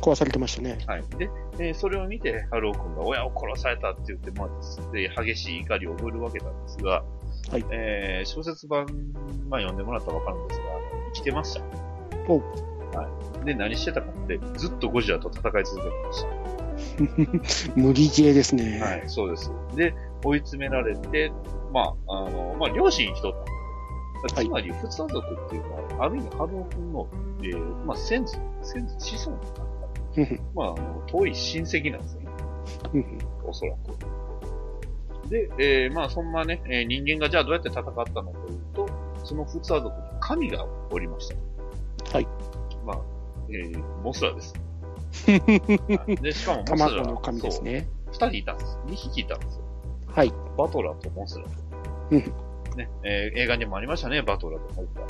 壊されてましたね。はい。で、えーそれを見て、ハルオ君が親を殺されたって言って、まあ、で激しい怒りを覚えるわけなんですが、はいえー小説版、まあ、読んでもらったらわかるんですが、生きてました。おうはい。で、何してたかって、ずっとゴジラと戦い続けてました。[laughs] 無理ゲーですね。はい、そうです。で、追い詰められて、まあ、あの、まあ、両親一人だったんつまり、フツア族っていうのは、ある意味、ハルオ君の、えー、まあ、先祖、先祖、子孫ふふまあ、あの、遠い親戚なんですよね。おそらく。で、えーまあそんなね、えー人間がじゃあどうやって戦ったのかというと、そのフツア族に神がおりました。はい。まあ、えーモスラです。は [laughs] いで、しかもモスラ卵の神です。ね。そう二人いたんです。二匹いたんですよ。はい。バトラとモスラと。うんね、えー映画にもありましたね、バトラとモスラ。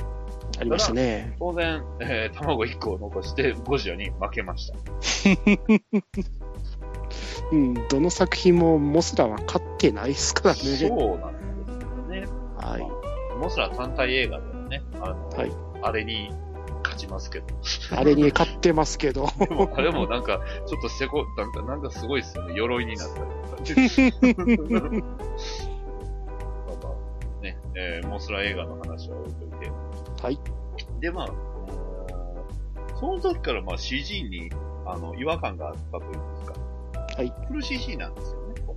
ありましたね。当然、えー卵一個を残してゴジラに負けました。[laughs] うん、どの作品もモスラは勝ってないですからね。そうなんですよね。はい。モスラ単体映画でもね、あの、はいあれに勝ちますけど。あれに勝ってますけど。[laughs] でも、あれもなんか、ちょっとせこ、なんか、なんかすごいですよね。鎧になったりとか。えー、モスラ映画の話は置いといて。はい。で、まあ、その時からまあ CG に、あの、違和感があったというんですか。はい。フル CG なんですよね、こ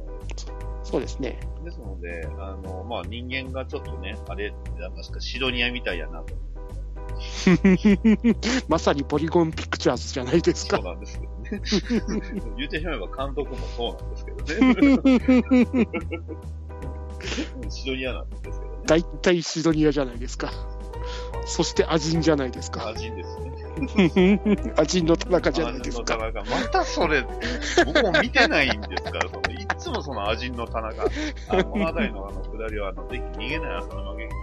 そうですね。画ですので、あの、まあ人間がちょっとね、あれ、なんですか、シドニアみたいやなと。[laughs] まさにポリゴンピクチャーズじゃないですかそう。なんですけどね。[laughs] 言ってしまえば監督もそうなんですけどね。シドニアなんですけどね。大体シドニアじゃないですか。そしてアジンじゃないですか。アジンですね。アジンの田中じゃないですか。アジンの田中。またそれ、僕も見てないんですから、そのいつもそのアジンの田中、あの物語のあのくだりは、あの、ぜひ逃げない朝の間劇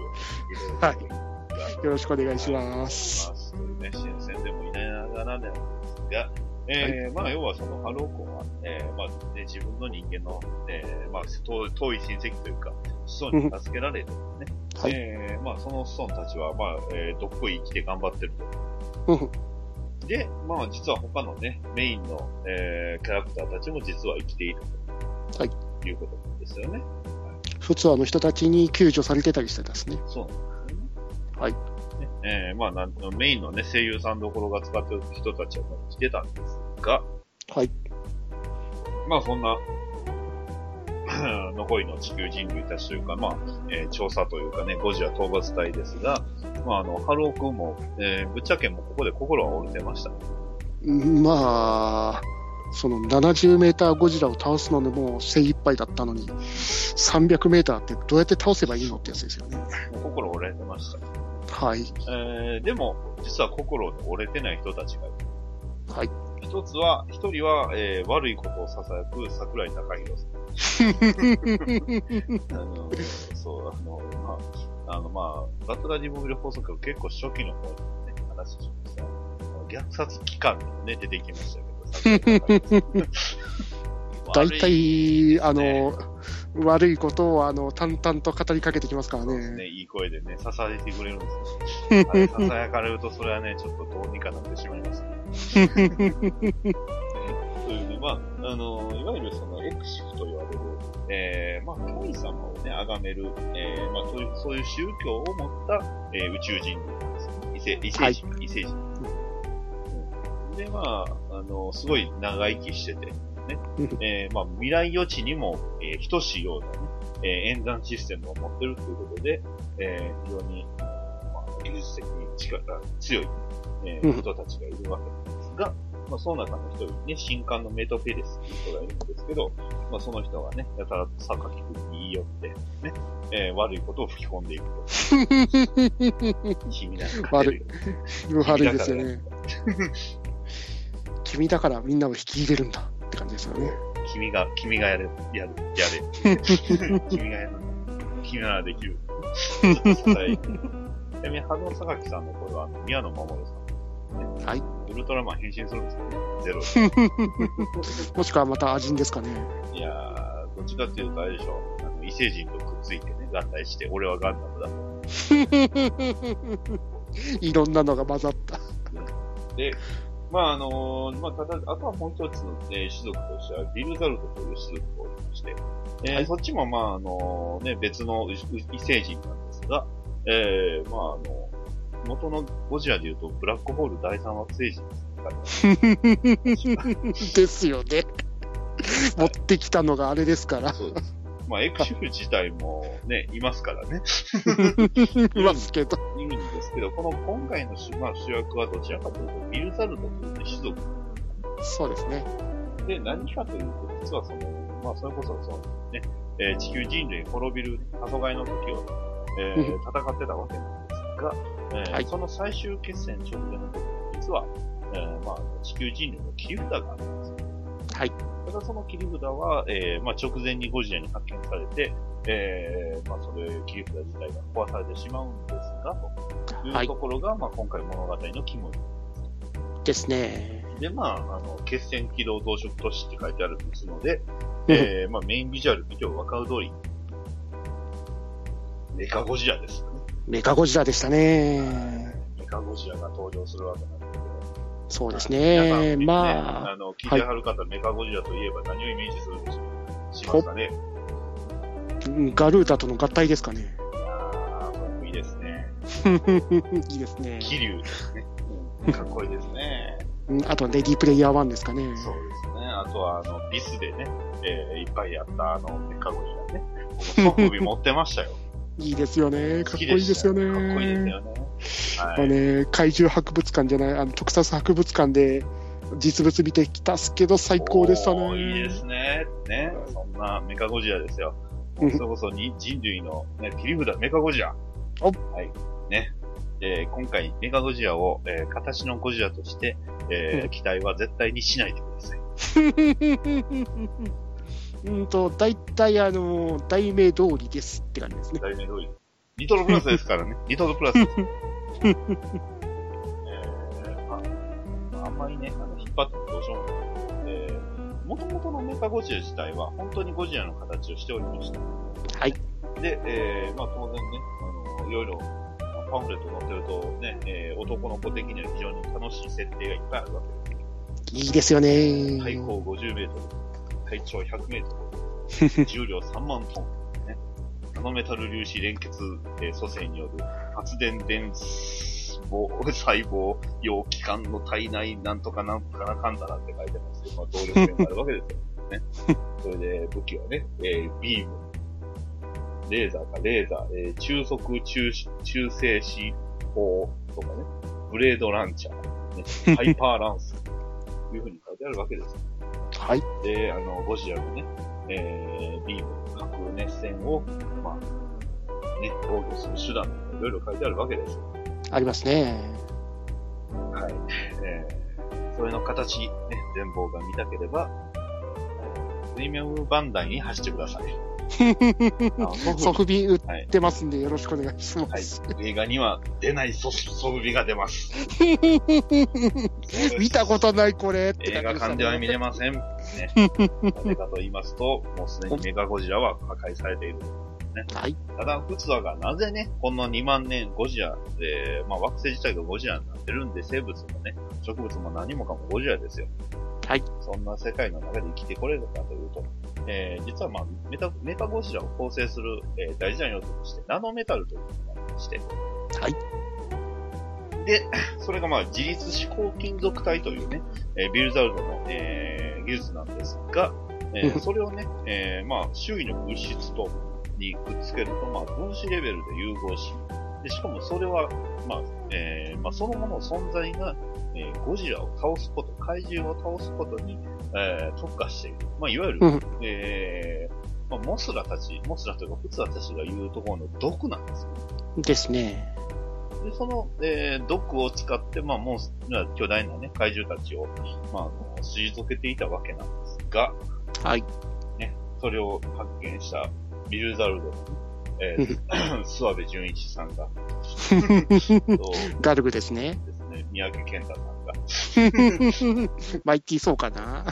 場はいよろしくお願いします。ます。というね、新鮮でもいないながらなんですが、えーまあ、要はその、ハロー君は、えーまあ、ね、自分の人間の、えーまあ、遠い遠い親戚というか、子孫に助けられてね、はいえーまあ、その子孫たちは、まあ、えーどっこい生きて頑張ってるうんと。で、まあ、実は他のね、メインの、えーキャラクターたちも実は生きていると。はい。いうことなんですよね。フツアの人たちに救助されてたりしてたんですね。そうなんですよね。はいね。えーまあなん、メインのね、声優さんどころが使ってる人たちは生きてたんですが、はい。まあそんな、[clears throat] 残りの地球人類たちというか、まあ、えー調査というかね、ゴジラ討伐隊ですが、まああの、ハルオ君も、えーぶっちゃけもうここで心は折れてました。うんまあ、その70メーターゴジラを倒すのでもう精一杯だったのに、300メーターってどうやって倒せばいいのってやつですよね。心折れてました。はい。えーでも、実は心折れてない人たちがいる。はい。一つは、一人は、えー悪いことを囁く桜井高弘さん。[laughs] あの、そう、あの、まあ、あの、まあ、バトラジモビル放送局結構初期の方にね、話しました。虐殺機関にもね、出てきましたけど、[laughs] 大体、あの、ね悪いことをあの淡々と語りかけてきますからね、ね。いい声でね、支えてくれるんですよ。あれ、囁かれると、それはね、ちょっとどうにかなってしまいますね。と [laughs] いうね、まあ、あの、いわゆるそのエクシフと言われる、えー、まあ、神様をね、崇める、えー、まあ、そういう、そういう宗教を持った、えー宇宙人類なんですね。異星、異星人、異星人。うんで、まあ、あの、すごい長生きしてて、ね、えー、まあ、未来予知にも、えー、等しいようなね、えー演算システムを持ってるということで、えー、非常に、まあ、技術的に力が強い、えーうん。人たちがいるわけなんですが、まあ、その中の一人にね、新刊のメトペレスという人がいるんですけど、まあ、その人がね、やたらと榊君に言い寄って、ね、えー悪いことを吹き込んでいくと。[laughs] 君なんか勝てるよ悪いですよね。[laughs] 君だからみんなを引き入れるんだって感じですよね。君が、君がやれ、やる、やれ。[laughs] 君がやる。君ならできる。ずっと支えてちなみに、ハノ榊さんの声は、宮野真守さん。はい。ウルトラマン変身するんですよね。ゼロで。[laughs] もしくはまたアジンですかね。いやー、どっちかっていうとあれでしょ。あの異星人とくっついてね、合体して、俺はガンダムだと。[laughs] いろんなのが混ざった。で、まああのーまあただ、あとはもう一つの、えー種族としては、ビルザルトという種族がおりまして、えーはいそっちもまああのね、別の異星人なんですが、えー、まああの、元のゴジラで言うと、ブラックホール第三惑星人で [laughs] すですよね。持ってきたのがあれですから。そうです。まあ、エクシフ自体もね、いますからね。[laughs] いますけど。[laughs] いるんですけど、この今回の主,、まあ、主役はどちらかというと、ビルザルドというね種族そうですね。で、何かというと、実はその、まあ、それこそ、そのね、えー地球人類滅びる黄昏の時を、えーうん戦ってたわけなんですが、えーはいその最終決戦直前の時、実は、えーまあ、地球人類の切り札があるんですよ。はい。ただその切り札は、えーまあ、直前にゴジラに発見されて、えーまあ、それ、切り札自体が壊されてしまうんですが、といはいうところが、まあ、今回物語の肝にですね。で、まあ、あの、決戦機動増殖都市って書いてあるんですので、うんえー、まあ、メインビジュアル見ても分かる通り、メカゴジラですよね。メカゴジラでしたね。メカゴジラが登場するわけなんですけど。そうですね。ねまあ、あの、聞いてはる方、メカゴジラといえば何をイメージするんでしょう？しますかねうんガルータとの合体ですかね。いやー、いいですね。[laughs] いいですね。気流ですね。うんかっこいいですね。うんあと、レディープレイヤー1ですかね。そうですね。あとは、あの、ビスでね、えー、いっぱいやった、あの、メカゴジラね。僕、装備持ってましたよ。いいですよね。かっこいいですよね。かっこいいですよね。はい。あのね、怪獣博物館じゃない、あの特撮博物館で実物見てきたっすけど、最高でしたね。いいですね。ね。そんなメカゴジラですよ。うんそれこそに人類の、ね、切り札、メカゴジラ。おはい。ね。えー今回、メカゴジラを、えー形のゴジラとして、えーうん期待は絶対にしないでください。[laughs] うんと、大体あの、題名通りですって感じですね。題名通り。リトルプラスですからね。[laughs] リトルプラスです。[laughs] えーまあ、あんまりね、あの引っ張ってもどうしようもない。えー、元々のメカゴジラ自体は本当にゴジラの形をしておりました。はい。で、えー、まあ当然ね、あの、いろいろ、まあパンフレット載ってるとね、えー、男の子的には非常に楽しい設定がいっぱいあるわけです。いいですよね。体高50メートル、体長100メートル、[laughs] 重量3万トン、ね、ナノメタル粒子連結、えー組成による発電電細胞用器官の体内なんとかなんとかなかんだなって書いてますけど、まあ、動力源があるわけですよ。ね。[laughs] それで武器はね、えービーム、レーザーかレーザー、えー中速中中性子砲とかね、ブレードランチャー、ね、[laughs] ハイパーランス、というふうに書いてあるわけです。はい。で、あの、ゴジラのね、えー、ビーム、核熱線を、まあ、ね、防御する手段とかいろいろ書いてあるわけですよ。ありますね。はい。えー、それの形、ね、全貌が見たければ、えープレミアムバンダイに走ってください。あソソフビ売っはい。てますんで、よろしくお願いします。はい。映画には出ないソソフビが出ます。[laughs] 見たことない、これって映画館では見れません。ね。[laughs] なぜかと言いますと、もうすでにメガゴジラは破壊されている。はい。ただ、普通はがなぜね、この2万年ゴジラで、まあ惑星自体がゴジラになってるんで、生物もね、植物も何もかもゴジラですよ。はい。そんな世界の中で生きてこれるかというと、えー、実はまあメタ、メタゴジラを構成する、えー大事な要素として、ナノメタルというのがありまして、はい。で、それがまあ自律思考金属体というね、えービルザルドの、えー技術なんですが、えーうんそれをね、えーまあ周囲の物質と、にくっつけると、まあ分子レベルで融合し、で、しかもそれは、まあ、えーまあそのものの存在が、えーゴジラを倒すこと、怪獣を倒すことに、えー特化している。まあいわゆる、うんえーまあ、モスラたち、モスラというか、普通私が言うところの毒なんですよ。ですね。で、その、えー、毒を使って、まあ、モンス、まあ巨大なね、怪獣たちを、まあ、あの、退けていたわけなんですが、はい。ね、それを発見したビルザルドのね、えー、[coughs] 諏訪部純一さんが、[laughs] とガルグですね。ですね、三宅健太さんが、マイティーそうかな。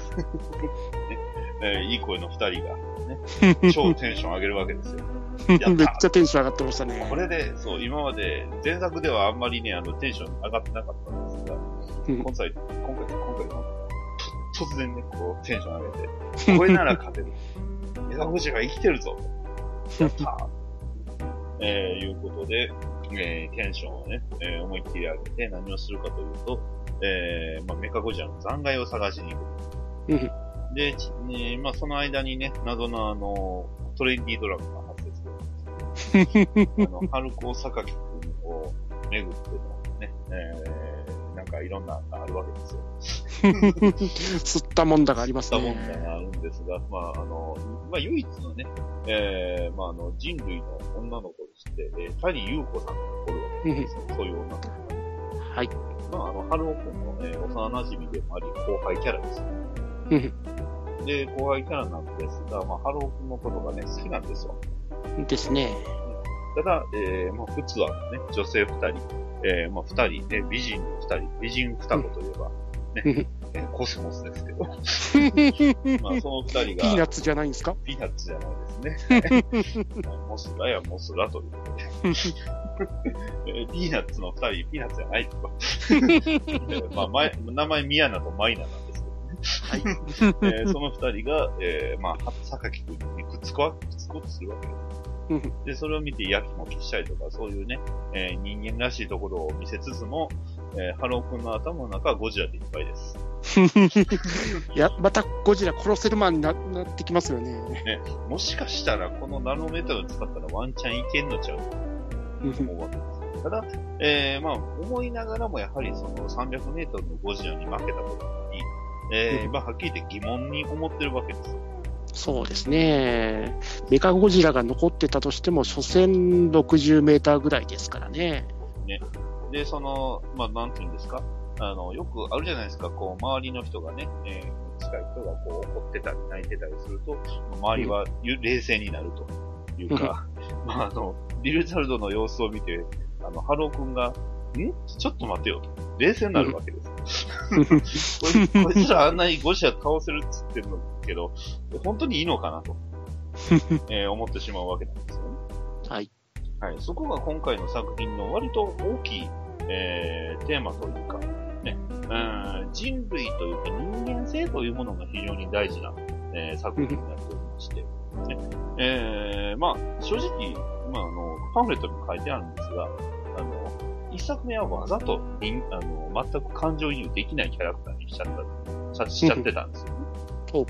えーいい声の二人が、ね、[laughs] 超テンション上げるわけですよ。めやっちゃテンション上がってましたね。これで、そう、今まで、前作ではあんまりね、あの、テンション上がってなかったんですが、うん今回、今回、今回突然ね、こう、テンション上げて、これなら勝てる。メガゴジラが生きてるぞ。やったー。[laughs] えー、いうことで、えー、テンションをね、えー、思いっきり上げて何をするかというと、えー、まあ、メカゴジラの残骸を探しに行く。うんで、まあ、その間にね、謎のあの、トレンディードラマが発生するんですけど、[laughs] あの、春高榊くんを巡ってのね、えー、なんかいろんなのがあるわけですよ。[laughs] 吸ったもんだがありますした問ね。題があるんですが、まあ、あの、まあ、唯一のね、えー、まあ、あの、人類の女の子として、えー、谷優子さんがおるわけですよ。そういう女の子。はい。まあ、あの、春尾くんの、えー幼馴染でもあり、後輩キャラですね。うんで、後輩キャラなんですが、まあ、春尾くんのことがね、好きなんですよ。ですね。ただ、えー、まあ、普通はね、女性二人、えー、まあ、二人、ね、美人二人、美人双子といえば、ね、うんえーコスモスですけど、[laughs] まあ、その二人が、ピーナッツじゃないんですか？ピーナッツじゃないですね。[laughs] モスラやモスラということで。えーピーナッツの二人、ピーナッツじゃないとか。え [laughs] ーまあ、前名前ミヤナとマイナなんですけどね。えーその二人が、えーまあ、榊くんにくっつこわ、くっつこうとするわけです。うんで、それを見てやきもきしたりとか、そういうね、えー人間らしいところを見せつつも、えーハロー君の頭の中はゴジラでいっぱいです。い [laughs] や、またゴジラ殺せるマンにななってきますよね。もしかしたら、このナノメータル使ったらワンチャンいけんのちゃう？うん思うわけです。ただ、えー、まあ、思いながらもやはりその300メートルのゴジラに負けたことに、えー、うんまあ、はっきり言って疑問に思ってるわけですよ。そうですね。メカゴジラが残ってたとしても、所詮60メーターぐらいですからね。で、その、まあ、なんていうんですか？あの、よくあるじゃないですか、こう、周りの人がね、えー、近い人がこう、怒ってたり泣いてたりすると、周りはゆ冷静になるというか、[laughs] まあ、あの、ビルサルドの様子を見て、あの、ハルオ君が、んちょっと待てよと。冷静になるわけです。こ [laughs] いこいつらあんなにゴジラ倒せるっつってるのけど、本当にいいのかなと、[laughs] えー思ってしまうわけなんですよね。はい。はい。そこが今回の作品の割と大きい、えー、テーマというか、ね、うん人類というか人間性というものが非常に大事な、えー作品になっておりまして、ね、えー、まあ、正直、まあ、あの、パンフレットにも書いてあるんですが、あの、一作目はわざと人、あの、全く感情移入できないキャラクターにしちゃった、しちゃってたんですよねお。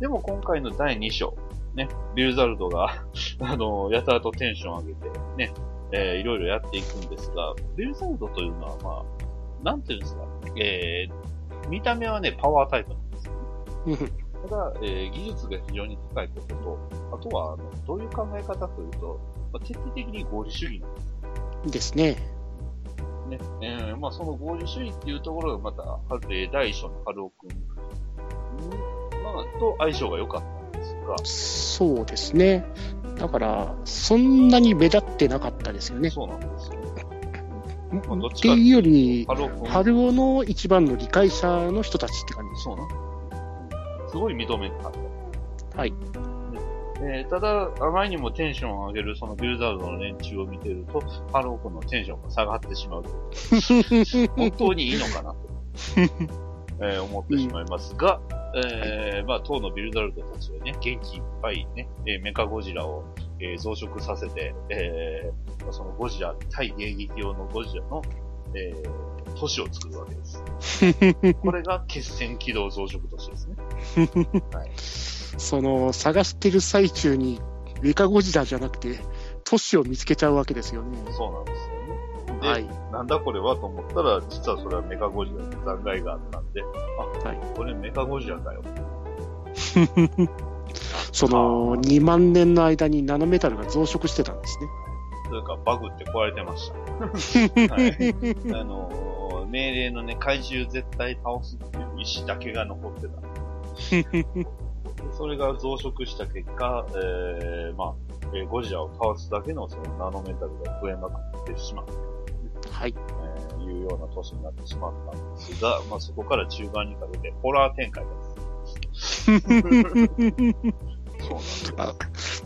でも今回の第2章、ね、ビルザルドが、[laughs] あの、やたらとテンション上げて、ね、えーいろいろやっていくんですが、ビルザルドというのは、まあ、なんていうんですか、えー、見た目はね、パワータイプなんですよね。うんただ、えー技術が非常に高いことと、あとは、あの、どういう考え方というと、まあ、徹底的に合理主義なんでですね。すね。えーまあ、その合理主義っていうところがまた、はえー第一章の春尾くん、まあ、と相性が良かったんですが、そうですね。だから、そんなに目立ってなかったですよね。そうなんですよ。まあどっっていうより、春尾の一番の理解者の人たちって感じですそうなんすごい認めた。はい。えーただ、あまりにもテンションを上げるそのビルザルドの連中を見てると、ハルオ君のテンションが下がってしまうと。[laughs] 本当にいいのかなと、えー思ってしまいますが、えーまあ、当のビルサルドたちはね、元気いっぱいね、えーメカゴジラを、えー増殖させて、えそのゴジラ、対迎撃用のゴジラの、えー都市を作るわけです。[laughs] これが決戦機動増殖都市ですね。[laughs] その、探してる最中に、メカゴジラじゃなくて、都市を見つけちゃうわけですよね。そうなんですよね。で、はい。なんだこれはと思ったら、実はそれはメカゴジラの残骸があったんで、あ、はいこれメカゴジラかよ。[laughs] その、2万年の間にナノメタルが増殖してたんですね。それからバグって壊れてました。[laughs] はい。あのー命令のね、怪獣絶対倒すっていう意思だけが残ってた。[laughs] でそれが増殖した結果、えー、まあ、えーゴジラを倒すだけのそのナノメタルが増えまくってしまう。はい。えーいうような年になってしまったんですが、まあそこから中盤にかけてホラー展開です。[laughs] そうなんです。あ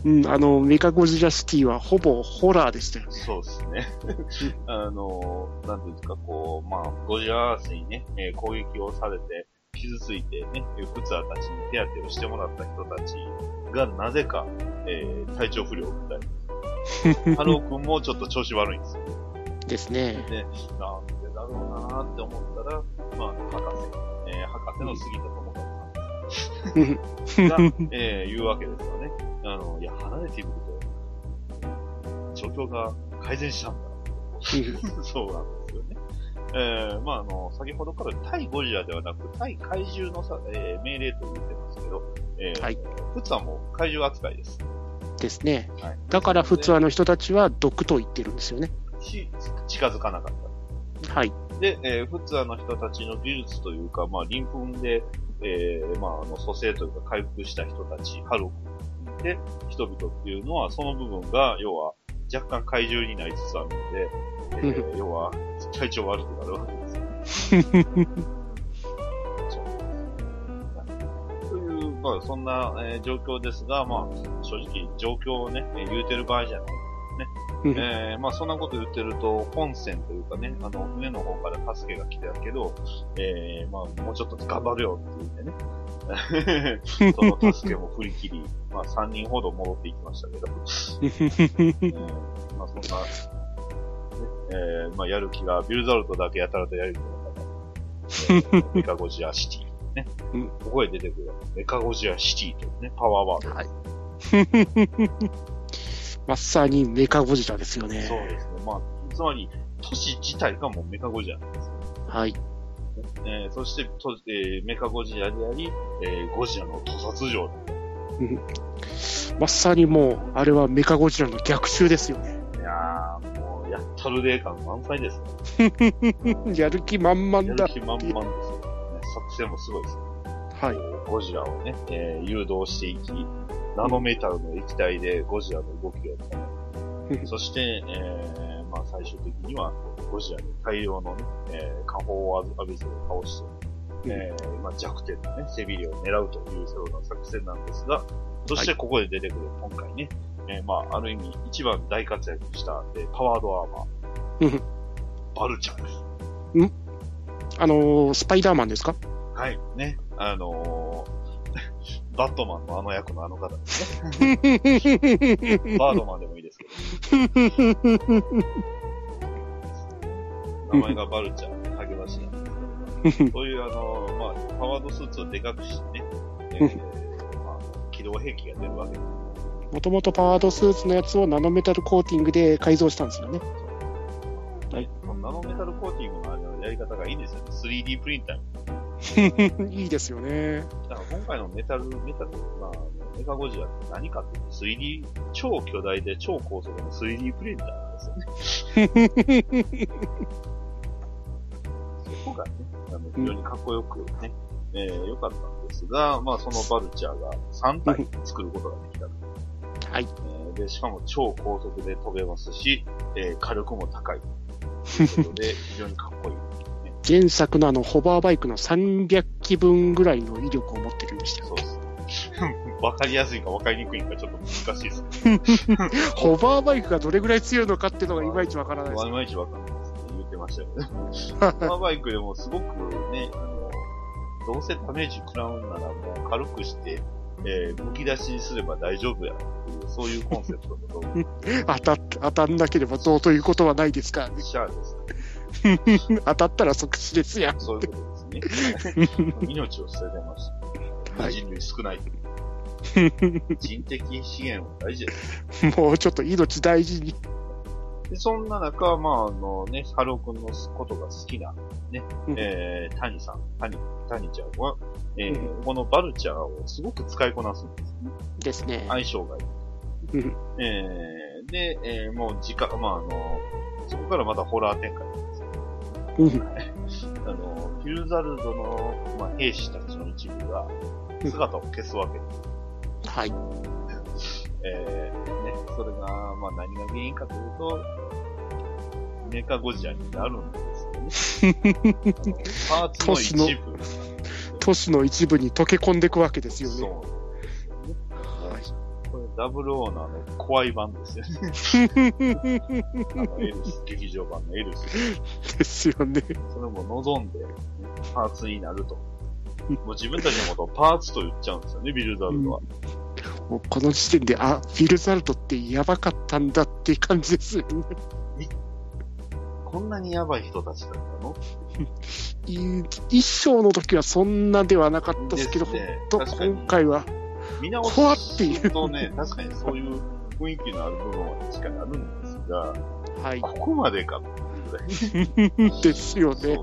うん、あの、メカゴジラシティはほぼホラーでしたよね。そうですね。[laughs] あの、なんていうんですか、こう、まあ、ゴジラアースにね、えー攻撃をされて、傷ついてね、フツアたちに手当てをしてもらった人たちが、なぜか、えー体調不良みたいな。ハルオ君もちょっと調子悪いんですよ。ですね。で、なんでだろうなーって思ったら、まあ、博士、えー博士の杉田智和さん [laughs] が、えー言うわけですよね。あの、いや、離れてみると、状況が改善したんだ。[laughs] そうなんですよね。えー、まあ、あの、先ほどから対ゴジラではなく、対怪獣のさ、えー命令と言ってますけど、えー、はい普通はもう怪獣扱いです。ですね。はい。だから、普通の人たちは毒と言ってるんですよね。し、近づかなかった。はい。で、えー、フッツァの人たちの技術というか、まあ、鱗粉で、えー、まあ、あの、蘇生というか回復した人たち、ハルクで、人々っていうのは、その部分が、要は、若干怪獣になりつつあるので、えー、要は、体調悪くなるわけですよ。そう。という、まあ、そんな、えー状況ですが、まあ、正直、状況をね、えー言うてる場合じゃない。うんえー、まあそんなこと言ってると、本線というかね、あの、上の方から助けが来てるけど、えー、まあもうちょっと頑張るよって言ってね、[laughs] その助けも振り切り、まあ3人ほど戻っていきましたけど、[laughs] えー、まあそんな、ね、えー、まあやる気が、ビルザルトだけやたらとやる気がなかった、え [laughs] ーメカゴジラシティ、ね、うんここへ出てくるメカゴジラシティというね、パワーワード。はい。[laughs] まさにメカゴジラですよね。そうですね。まあ、つまり、都市自体がもうメカゴジラなんですよ。はい。えーそして、とえーメカゴジラであり、えーゴジラの屠殺場。まさにもう、あれはメカゴジラの逆襲ですよね。いやー、やったるで感満載ですね。[laughs] やる気満々だやる。気満々ですよ、ね。作戦もすごいですね。はい。ゴジラをね、えー誘導していき、ナノメタルの液体でゴジラの動きを止め、そして、えー、まあ最終的には、ゴジラに大量のね、えー、火砲を浴びせて倒して、えー、まあ弱点のね、背びれを狙うというような作戦なんですが、そしてここで出てくる今回ね、えー、まあある意味一番大活躍した、えーパワードアーマーうん、バルチャーです。あのースパイダーマンですか？はい、ね、あのー [laughs] バットマンのあの役のあの方ですね。[laughs] バードマンでもいいですけど。名前がバルチャー、励ましなんですけど、[laughs] そういうあの、まあ、パワードスーツをでかくしてね、えーまあ、機動兵器が出るわけです。もともとパワードスーツのやつをナノメタルコーティングで改造したんですよね。はい。このナノメタルコーティングのやり方がいいんですよね。3D プリンター。[laughs] いいですよね。だから今回のメタル、メタル、まあ、メカゴジラって何かっていうと 3D、超巨大で超高速の 3D プリンターなんですよね。そこがね、あの非常にかっこよくね、えー、良かったんですが、まあそのバルチャーが3体作ることができたと。はい。えーで、しかも超高速で飛べますし、えー火力も高い。ということで、非常にかっこいい。前作のあの、ホバーバイクの300機分ぐらいの威力を持ってるんでしたよそうです。[laughs] わかりやすいかわかりにくいかちょっと難しいですけ [laughs] ホバーバイクがどれぐらい強いのかっていうのがいまいちわからないですど、。いまいちわかんないですね。言ってましたよね。[laughs] パワーバイクでもすごくね、あの、どうせダメージ食らうんならもう軽くして、えー、むき出しにすれば大丈夫やっていう、そういうコンセプトの道具、[laughs] 当たっ当たんなければどうということはないですからね。シャアです。[laughs] 当たったら即死ですやん。そういうことですね。[laughs] 命を捨ててました。はい人類少ない。人的資源は大事です。もうちょっと命大事に。で、そんな中、まあ、あのね、ハルオ君のことが好きな、ね、うんえー、谷さん、谷、谷ちゃんは、えーうこのバルチャーをすごく使いこなすんですね。ですね。相性がいい。うんえー、で、えー、もう時間、まあ、あの、そこからまたホラー展開なんですよ。うん [laughs] あの、フィルザルドの、まあ、兵士たちの一部が姿を消すわけです。はい。[laughs] えー、ね、それが、まあ何が原因かというと、メカゴジラになるんですよね。[laughs] パーツの一部。都市の一部に溶け込んでいくわけですよそうね。。はいこれダブルオーナーの怖い版ですよね。[laughs] あのエルス、劇場版のエルス。ですよね。それも望んで、ねパーツになると。もう自分たちのことをパーツと言っちゃうんですよね、ビルダルドは。もうこの時点で、あ、フィルザルトってやばかったんだっていう感じですよね。こんなにやばい人たちだったの？い一章の時はそんなではなかったですけど、ね。と今回は、怖っていう。すとね、確かにそういう雰囲気のある部分は確かにあるんですが、はい。ここまでかっていうぐらい。[laughs] ですよね。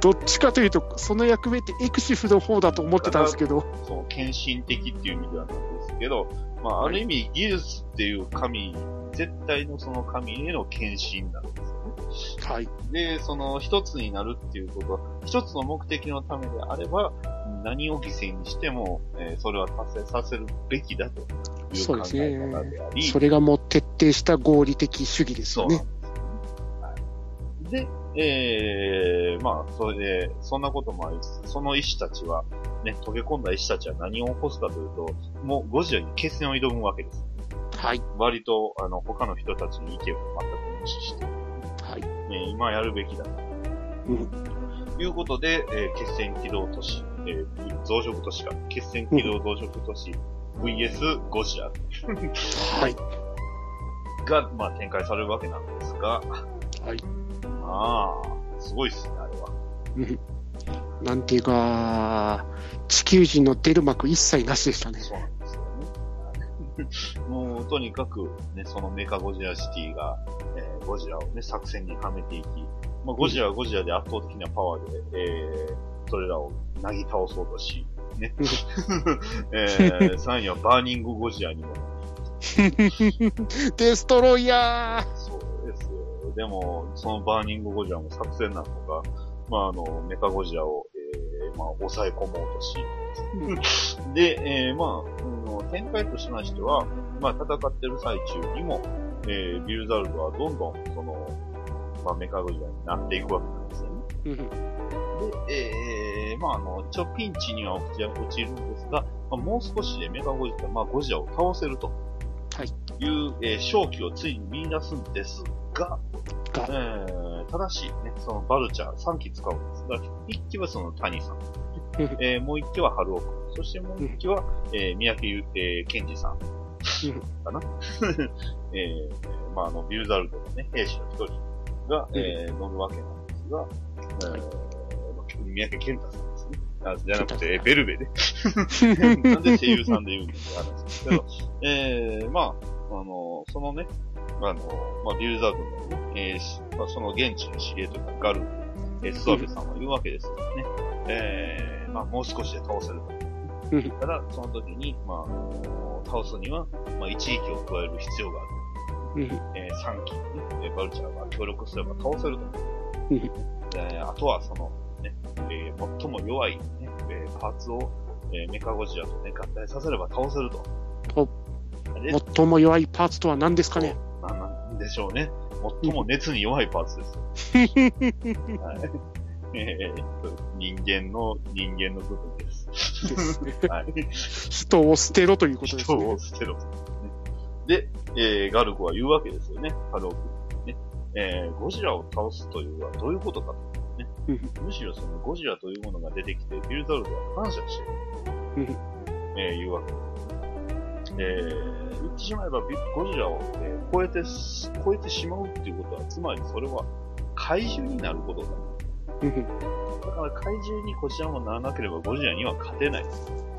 どっちかというと、その役目ってエクシフの方だと思ってたんですけど、そう、献身的っていう意味ではなんですけど、まあ、ある意味、ギルスっていう神、絶対のその神への献身なんで。はい。で、その一つになるっていうことは、一つの目的のためであれば、何を犠牲にしても、えーそれは達成させるべきだという考え方であり、それがもう徹底した合理的主義ですよねそうなん。ですよね。はい、で、えー、まあ、それで、そんなこともありつつ、その医師たちは、ね、溶け込んだ医師たちは何を起こすかというと、もうゴジラに決戦を挑むわけです。はい。割と、あの、他の人たちの意見を全く無視して、今やるべきだと。うん。いうことで、えー決戦起動都市、えー増殖都市か、決戦起動増殖都市、VS ゴジラはい。が、まあ、展開されるわけなんですが、はい。まあ、すごいっすね、あれは。うんなんていうか、地球人の出る幕一切なしでしたね。そうなん。[laughs] もう、とにかく、ね、そのメカゴジラシティが、えーゴジラをね、作戦にはめていき、まあ、ゴジラはゴジラで圧倒的なパワーで、えー、それらをなぎ倒そうとし、ね。[laughs] [laughs] えー、さらにはバーニングゴジラにもデストロイヤそうですよ。でも、そのバーニングゴジラも作戦なのか、まあ、あの、メカゴジラを、えー、まあ、抑え込もうとし、で、えー、まあ、展開としましては、まあ、戦ってる最中にも、えー、ビルザルドはどんどん、その、まあ、メカゴジラになっていくわけなんですよね。ー。で、えー、まあ、あの、一応ピンチには落ち落ちるんですが、まあ、もう少しでメカゴジラ、まあ、ゴジラを倒せると。はい。いう、えー、勝機をついに見出すんですが、がえー、ただし、ね、そのバルチャー3機使うんですが、1機はその谷さん、えー、もう1機は春尾くん、そしてもう1機は、えー、三宅ゆ、えー、健二さん、かな？[laughs] えー、まあ、あの、ビルザルドのね、兵士の一人が、えー、乗るわけなんですが、えー、三宅健太さんですね。あじゃなくて、えベルベで。[laughs] なんで声優さんで言うんだって話ですけど、えー、まあ、あの、そのね、あの、まあ、ビルザードのね、えーしまあ、その現地の司令というか、ガル、えー、スワベさんは言うわけですよね。えー、まあ、もう少しで倒せると。うんただ、その時に、まあ倒すには、まあ、一撃を加える必要がある。うんえー、3機にね、えーバルチャーが協力すれば倒せると。うんえーあとは、その、ね、えー最も弱い、ね、えーパーツを、えーメカゴジラとね、合体させれば倒せると。最も弱いパーツとは何ですかね？なんなんでしょうね。最も熱に弱いパーツです。[laughs] はいえー人間の、人間の部分です。ですねはい。人を捨てろということです人ねを。捨てろ。ねで、えーガルグは言うわけですよね。ハルオ君にね。えーゴジラを倒すというのはどういうことかと、ねうん。むしろそのゴジラというものが出てきて、ビルサルドは感謝している。えー言うわけです。えー言ってしまえばビゴジラを、えー超えてす、超えてしまうっていうことは、つまりそれは怪獣になることだ。うんだから怪獣にこちらもならなければゴジラには勝てない。うん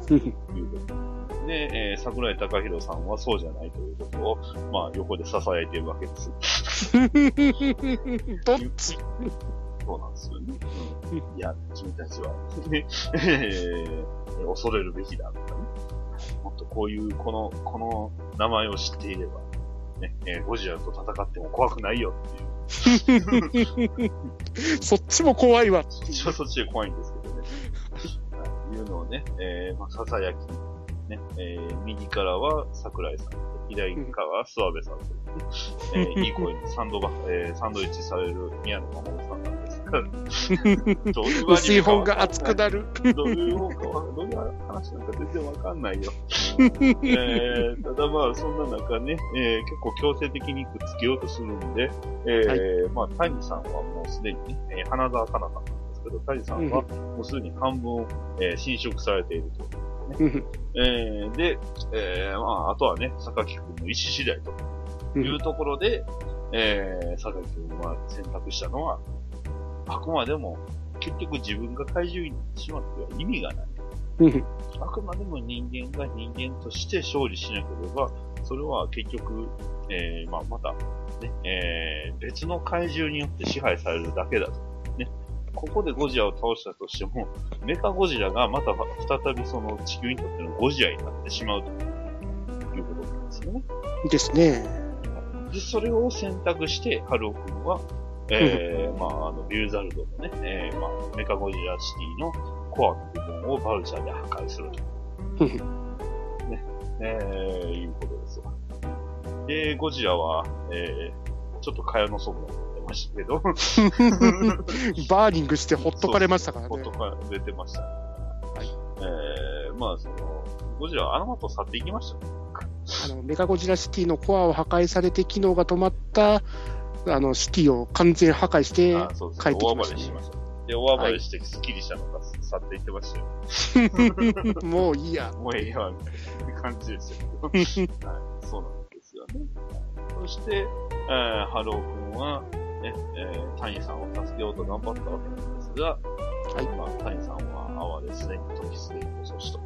ということ。で、えー桜井貴弘さんはそうじゃないということを、まあ、横で囁いているわけです。[laughs] どっち？そうなんですよね。うん、いや、君たちは、ねえー恐れるべきだとかね。もっとこういう、この、この名前を知っていれば、ね、えーゴジラと戦っても怖くないよっていう。[laughs] そっちも怖いわ。そっちはそっちで怖いんですけどね。はい、うのをね、えー、まあ、ささやき、ね、えー、右からは桜井さん、左からは諏訪部さん、えー、いい声にサンドバ、えー、サンドイッチされる宮野真守さんが、ね [laughs] 薄い本が熱くなる。どういう本かは、どういう話なんか全然わかんないよ。[laughs] えー、ただまあ、そんな中ね、えー、結構強制的にくっつけようとするんで、えーまあ、谷さんはもうすでにね、えー花澤香菜さんなんですけど、谷さんはもうすでに半分、えー侵食されていると。うんえー、で、えー、まあ、あとはね、榊君の意思次第というところで、えー、榊君は選択したのは、あくまでも、結局自分が怪獣になってしまっては意味がない。うんあくまでも人間が人間として勝利しなければ、それは結局、えー、まあ、また、ね、えー、別の怪獣によって支配されるだけだと。ね。ここでゴジラを倒したとしても、メカゴジラがまた再びその地球にとってのゴジラになってしまうということなんですよね。ですね。で、それを選択して、ハルオ君は、えー、まあ、あの、ビルサルドのね、えー、まあ、メカゴジラシティのコアの部分をバルチャーで破壊すると。うんね、えー、いうことですわ。で、ゴジラは、えー、ちょっと蚊帳の外になってましたけど、[laughs] バーニングしてほっとかれましたからねほっと。かれてました。いえー、まあ、その、ゴジラはあの後去っていきましたね。あのメカゴジラシティのコアを破壊されて機能が止まったあのシティを完全破壊してあそうです帰ってきましたね。れしました。で、大暴れしてスッキリしたのが去っていってましたよ。もういいや。もうええや、みたいな感じでしたけど。はい、そうなんですよね。そして、えー、ハルオ君は、ね、えー、谷さんを助けようと頑張ったわけなんですが、はいまあ、谷さんは哀れすでに時すでに遅しと。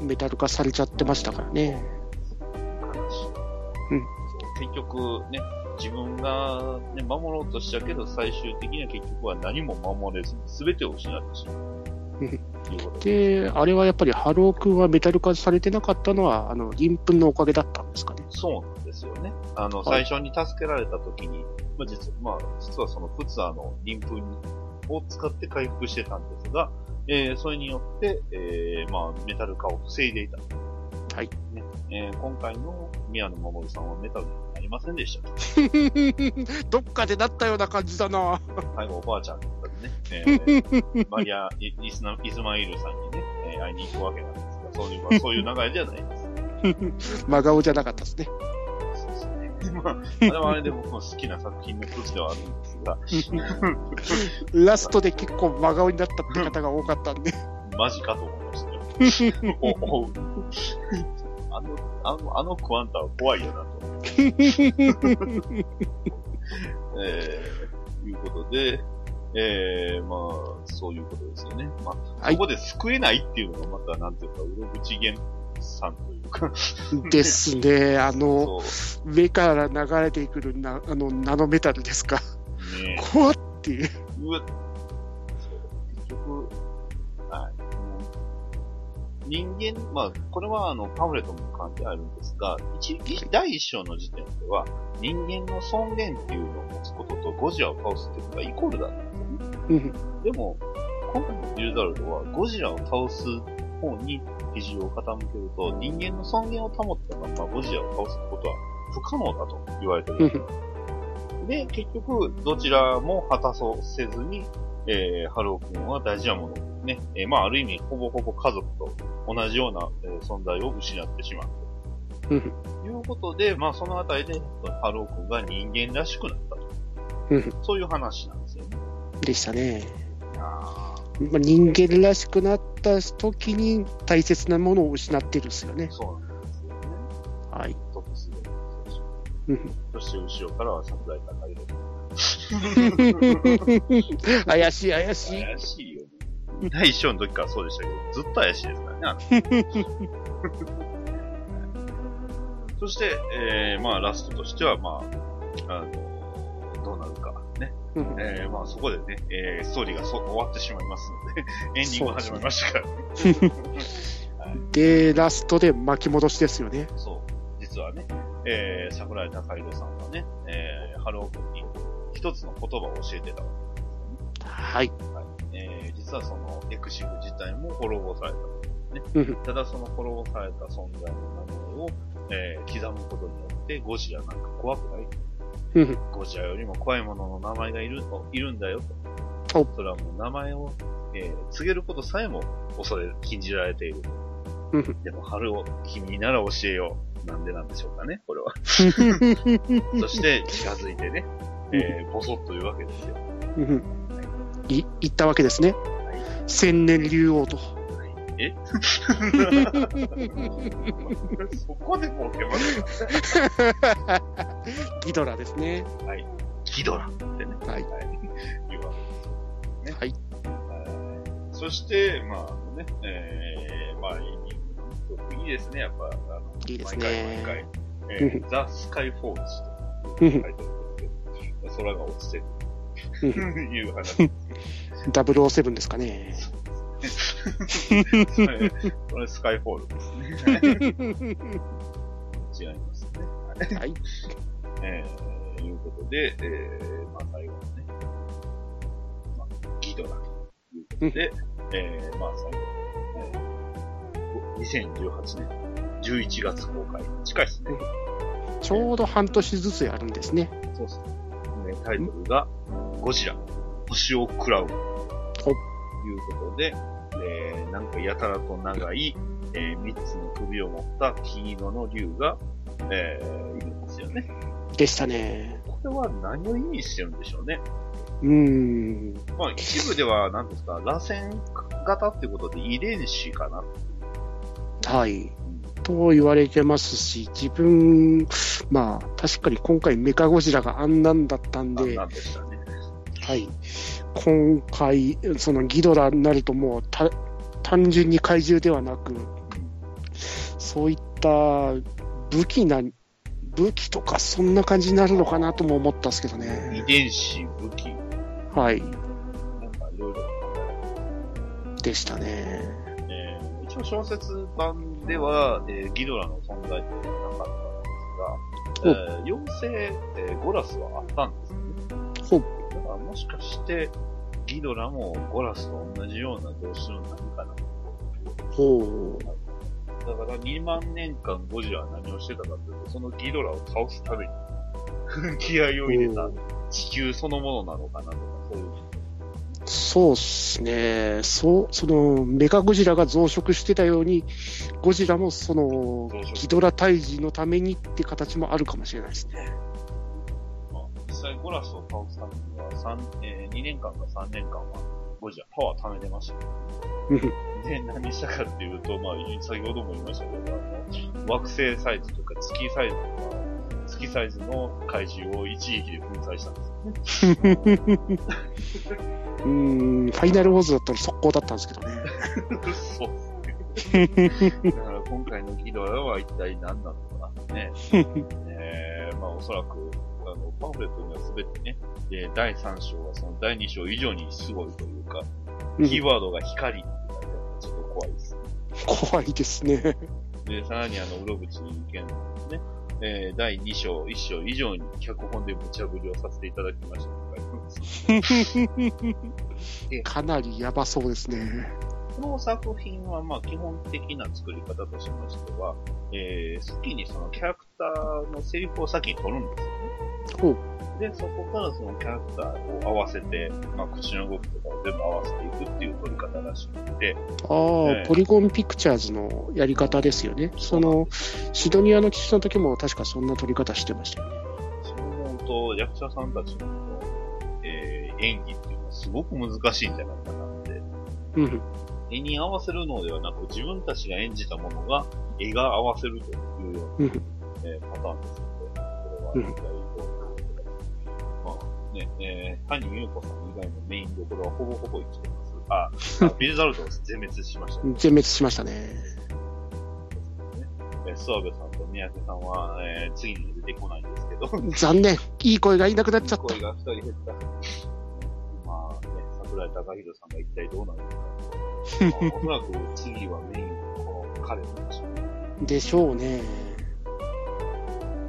メタル化されちゃってましたからね。悲しい。うん結局ね、自分が、ね、守ろうとしたけど、最終的には結局は何も守れずに全てを失ってしまう。うんいうことで。で、あれはやっぱりハルオ君はメタル化されてなかったのは、あの、鱗粉のおかげだったんですかね。そうなんですよね。あの、はい最初に助けられた時に、まあ実まあ、実はそのフツアの鱗粉を使って回復してたんですが、えー、それによって、えー、まあ、メタル化を防いでいた。はい。ねえー今回の宮野真守さんはメタルになりませんでしたと。[laughs] どっかでなったような感じだな。最後おばあちゃんだったね、えー、マリア・イイスナイズマイルさんにね、えー会いに行くわけなんですが、そういう、まあ、そういう流れじゃないです。[laughs] 真顔じゃなかったですね。まあ、あれはあれで僕の好きな作品の一つではあるんですが、[laughs] ラストで結構真顔になったって方が多かったんで。マジかと思いましたよ。おおうあの、あの、あのクワンタは怖いよなと。[laughs] えー、いうことで、えー、まあ、そういうことですよね。まあ、はいここで救えないっていうのがまた、なんていうか、うろぶちげんさんというか、ですね。あの、そ上から流れてくるな、あの、ナノメタルですか？う、ね怖っていう。うわ、人間、まあ、これはあの、パンフレットにも書いてあるんですが、第一章の時点では、人間の尊厳っていうのを持つこととゴジラを倒すっていうことがイコールだったんですよね。うん。でも、今回のビルダルドは、ゴジラを倒す方に比重を傾けると、人間の尊厳を保ったままゴジラを倒すことは不可能だと言われてるで、結局、どちらも果たそうせずに、えー、ハルオ君は大事なものをね、えーまあ、ある意味、ほぼほぼ家族と同じような、えー存在を失ってしまう。うん。ということで、まあ、そのあたりで、ハルオ君が人間らしくなったと。うん。そういう話なんですよね。でしたね。まあ、人間らしくなった時に大切なものを失ってるんですよねー。そうなんですよね。はい。そして後ろからは桜井高弘。[laughs] 怪しい怪しい。怪しいよね。第一章の時からそうでしたけど、ずっと怪しいですからね。[laughs] そして、えー、まあ、ラストとしては、まあ、あの、どうなるか、ね。うんえー、まあ、そこでね、えー、ストーリーがそ終わってしまいますので、[laughs] エンディングが始まりましたから。で、ラストで巻き戻しですよね。そう。実はね、えー、櫻井孝宏さんはね、えー、ハルオ君に一つの言葉を教えてたわはい。けです。はい。えー、実はその、エクシフ自体も滅ぼされた。うんただその滅ぼされた存在の名前を、えー、刻むことによってゴジラなんか怖くない。うんゴジラよりも怖いものの名前がいると、いるんだよと。おそれはもう名前を、えー、告げることさえも恐れ、禁じられている。うんでも、春を君なら教えよう。なんでなんでしょうかね、これは。[laughs] そして、近づいてね、えー、ボソッというわけですよ。うんい言ったわけですね。千年竜王と。え？[laughs] そこでボケますギドラですね。はい。ギドラってね。はい。言うわけですよね。はい。えーそして、まあね、えー、まあ、曲いいですね、やっぱ、あの、いいです毎回ね毎回。えー、 The Sky Falls というタイトルですけど、空が落ちてる。という話。007ですかね。それ、スカイフォールですね。違いますね。はい。えー、いうことで、えー、まあ最後のね、まあ、ギドラということで、えー、まあ最後、えー、2018年11月公開。近いですね。ちょうど半年ずつやるんですね。そうですね。ねタイトルが、ゴジラ、星を食らう。ということで、えー、なんかやたらと長い、えー、三つの首を持った金色の竜が、えー、いるんですよね。でしたね。これは何を意味してるんでしょうね。うーん。まあ、一部では、何ですか、螺旋型ってことで遺伝子かな。はい。と言われてますし、自分、まあ、確かに今回メカゴジラがあんなんだったんで、あんなんでね。はい。今回、そのギドラになるともうた単純に怪獣ではなく、そういった武器な、武器とかそんな感じになるのかなとも思ったんですけど遺ね。伝子、武器、はい。でしたね。えー一応小説版では、えーギドラの存在っていうのはなかったんですが、えー妖精、えーゴラスはあったんですよね。ほう。だからもしかして、ギドラもゴラスと同じような動詞の何かな。ほう。だから2万年間ゴジラは何をしてたかというと、そのギドラを倒すために [laughs] 気合を入れた地球そのものなのかなとか、そういう。そうっすね。そう、その、メカゴジラが増殖してたように、ゴジラもそのギドラ退治のためにって形もあるかもしれないですね。まあ、実際ゴラスを倒すためには、三えー、2年間か3年間はゴジラパワー貯めてましたけど、うんで、何したかっていうと、まあ、先ほども言いましたけど、あの、惑星サイズとか月サイズとか、月サイズの怪獣を一撃で粉砕したんです。うーん、ファイナルウォーズだったら速攻だったんですけどね。そうですね。だから今回のギドラは一体何なのかなね。えー、まあおそらく、あの、パンフレットには全てね、えー第3章はその第2章以上にすごいというか、うんキーワードが光って書いてちょっと怖いです。怖いですね。で、さらにあの、うろぶち剣のね、えー、第2章、1章以上に脚本で無茶ぶりをさせていただきました。[laughs] かなりやばそうですね。この作品は、まあ、基本的な作り方としましては、えー、好きにそのキャラクターのセリフを先に取るんですよね。で、そこからそのキャラクターを合わせて、まあ、口の動きとかを全部合わせていくっていう取り方らしくて、ああ、ええポリゴンピクチャーズのやり方ですよね。その、シドニアの基地の時も確かそんな取り方してましたよね。そう思うと、役者さんたちの、えー、演技っていうのはすごく難しいんじゃないかなって。うん。絵に合わせるのではなく、自分たちが演じたものが絵が合わせるというような、うん。えーパターンですので、これはういうことか。まあね、えー、谷優子さん以外のメインどころはほぼほぼ生きてます。あ、あ [laughs] ビルザルト全滅しましたね。全滅しましたね。えー、諏訪部さんと三宅さんは、えー、次に出てこないんですけど、[laughs] 残念。いい声がいなくなっちゃった。声が二人減った。[laughs] まあね、桜井貴弘さんが一体どうなるのか。まあおそらく次はメインこの彼なんでしょうね。でしょうね。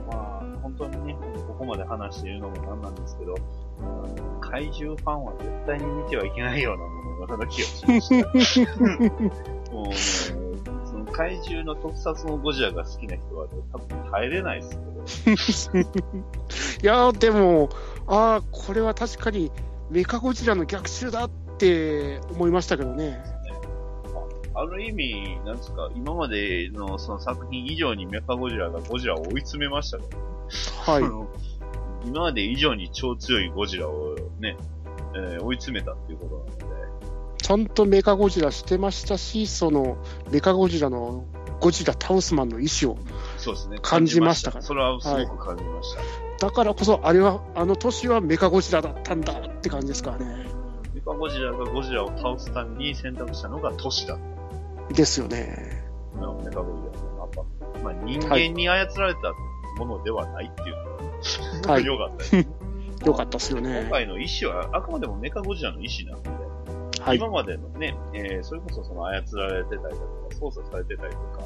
まあ、本当にね、ここまで話しているのもなんなんですけど、うん怪獣ファンは絶対に見てはいけないようなもののような気がしました。[laughs] もうね、その怪獣の特撮のゴジラが好きな人は、多分耐えれないですけど、[laughs] いやー、でも、ああ、これは確かにメカゴジラの逆襲だって思いましたけどね。ある意味、なんですか、今までのその作品以上にメカゴジラがゴジラを追い詰めましたから、はい今まで以上に超強いゴジラをね、えー追い詰めたっていうことなので、ちゃんとメカゴジラしてましたし、そのメカゴジラのゴジラ倒すマンの意思を。そうですね。感じましたからそれはすごく感じました。だからこそ、あれは、あの年はメカゴジラだったんだって感じですからね。メカゴジラがゴジラを倒すために選択したのが都市だっですよね。メカゴジラのやっぱ、まあ人間に操られたものではないっていうのが、はいよかったです。よかった [laughs] ですよ今ね。回の意思はあくまでもメカゴジラの意思なので、はい。今までのね、えーそれこそその操られてたりだとか、操作されてたりとか、